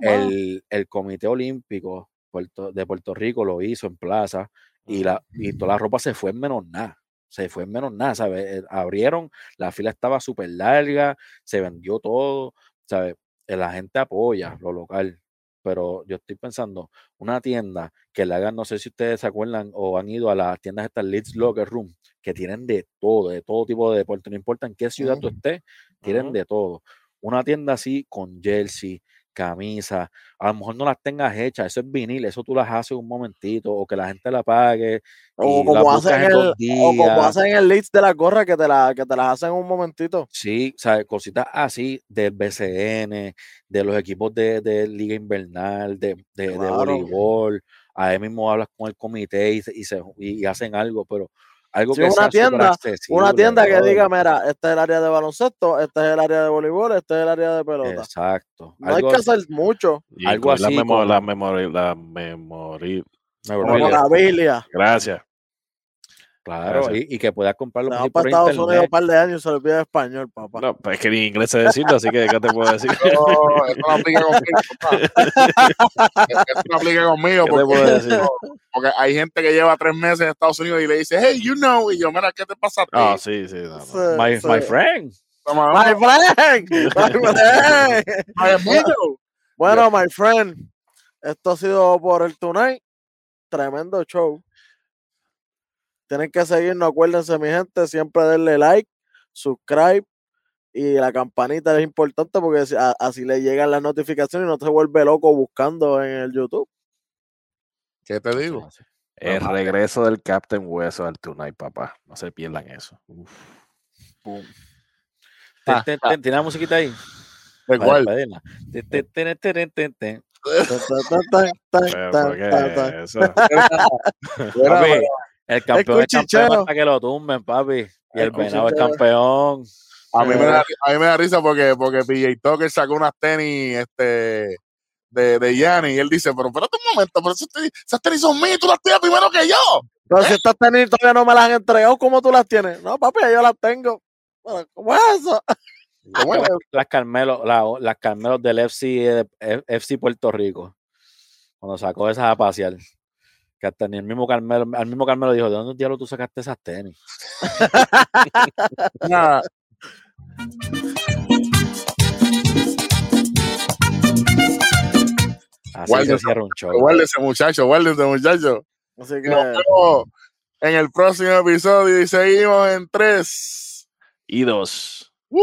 El, el Comité Olímpico Puerto- de Puerto Rico lo hizo en plaza y, la, y toda la ropa se fue en menos nada. Se fue en menos nada, ¿sabes? Eh, Abrieron, la fila estaba súper larga, se vendió todo, ¿sabes? Eh, La gente apoya lo local, pero yo estoy pensando, una tienda que le hagan, no sé si ustedes se acuerdan o han ido a las tiendas estas Leeds Locker Room, que tienen de todo, de todo tipo de deporte, no importa en qué ciudad tú estés, tienen de todo. Una tienda así con jersey, camisa, a lo mejor no las tengas hechas, eso es vinil, eso tú las haces un momentito, o que la gente la pague, O como, hacen en el, o como hacen el leads de la gorra que te, la, que te las hacen en un momentito. Sí, ¿sabes? Cositas así del BCN, de los equipos de, de Liga Invernal, de, de, de Claro. voleibol. Ahí mismo hablas con el comité y, se- y, se- y hacen algo, pero algo Sí, que una sea tienda, Una tienda que diga, mira, este es el área de baloncesto, este es el área de voleibol, este es el área de pelota. Exacto. No hay que así, hacer mucho. Y algo incluir la así memo- como- la memori- la memori- memorabilia, Memorabilia. Gracias. Claro, y, y que puedas comprarlo Se por para Estados Unidos un par de años se olvida español, papá. No, pues es que ni inglés sé decirlo, así que ¿qué te puedo decir? [laughs] No, eso no aplica conmigo. papá. Eso no aplica conmigo ¿Qué te puedo porque, decir? porque hay gente que lleva tres meses en Estados Unidos y le dice, hey, you know, y yo, mira, ¿qué te pasa a ti? Ah, sí, sí. no, no. Sí, My, sí. my friend. My friend, my [laughs] friend. my amigo. Bueno, my friend, esto ha sido por el Tonight. Tremendo show. Tienen que seguirnos, acuérdense, mi gente, siempre denle like, subscribe y la campanita es importante porque así le llegan las notificaciones y no se vuelve loco buscando en el YouTube. ¿Qué te digo? El regreso del Captain Hueso al Tonight, papá. No se pierdan eso. Uf. Boom. Ah, Ten- ten- ten, ¿Tiene la musiquita ahí? ¿De. El campeón es campeón hasta que lo tumben, papi. Y el El venado es campeón. A mí, me da, a mí me da risa porque, porque PJ Tucker sacó unas tenis este, de, de Gianni y él dice, pero espérate un momento, pero esas tenis, esas tenis son mías y tú las tienes primero que yo. Pero si estas tenis todavía no me las han entregado, ¿cómo tú las tienes? No, papi, yo las tengo. Bueno, ¿Cómo es eso? [laughs] ¿Cómo es? Las Carmelo, la- las Carmelos del FC, eh, FC Puerto Rico. Cuando sacó esas a pasear. Que hasta ni el mismo Carmelo, al mismo Carmelo dijo, ¿de dónde diablos tú sacaste esas tenis? [laughs] Nada, Así Guarda se esa- cierra un show. guárdese muchacho, guárdese muchacho. Así que, Nos vemos en el próximo episodio y seguimos en tres. Y dos. ¡Uy!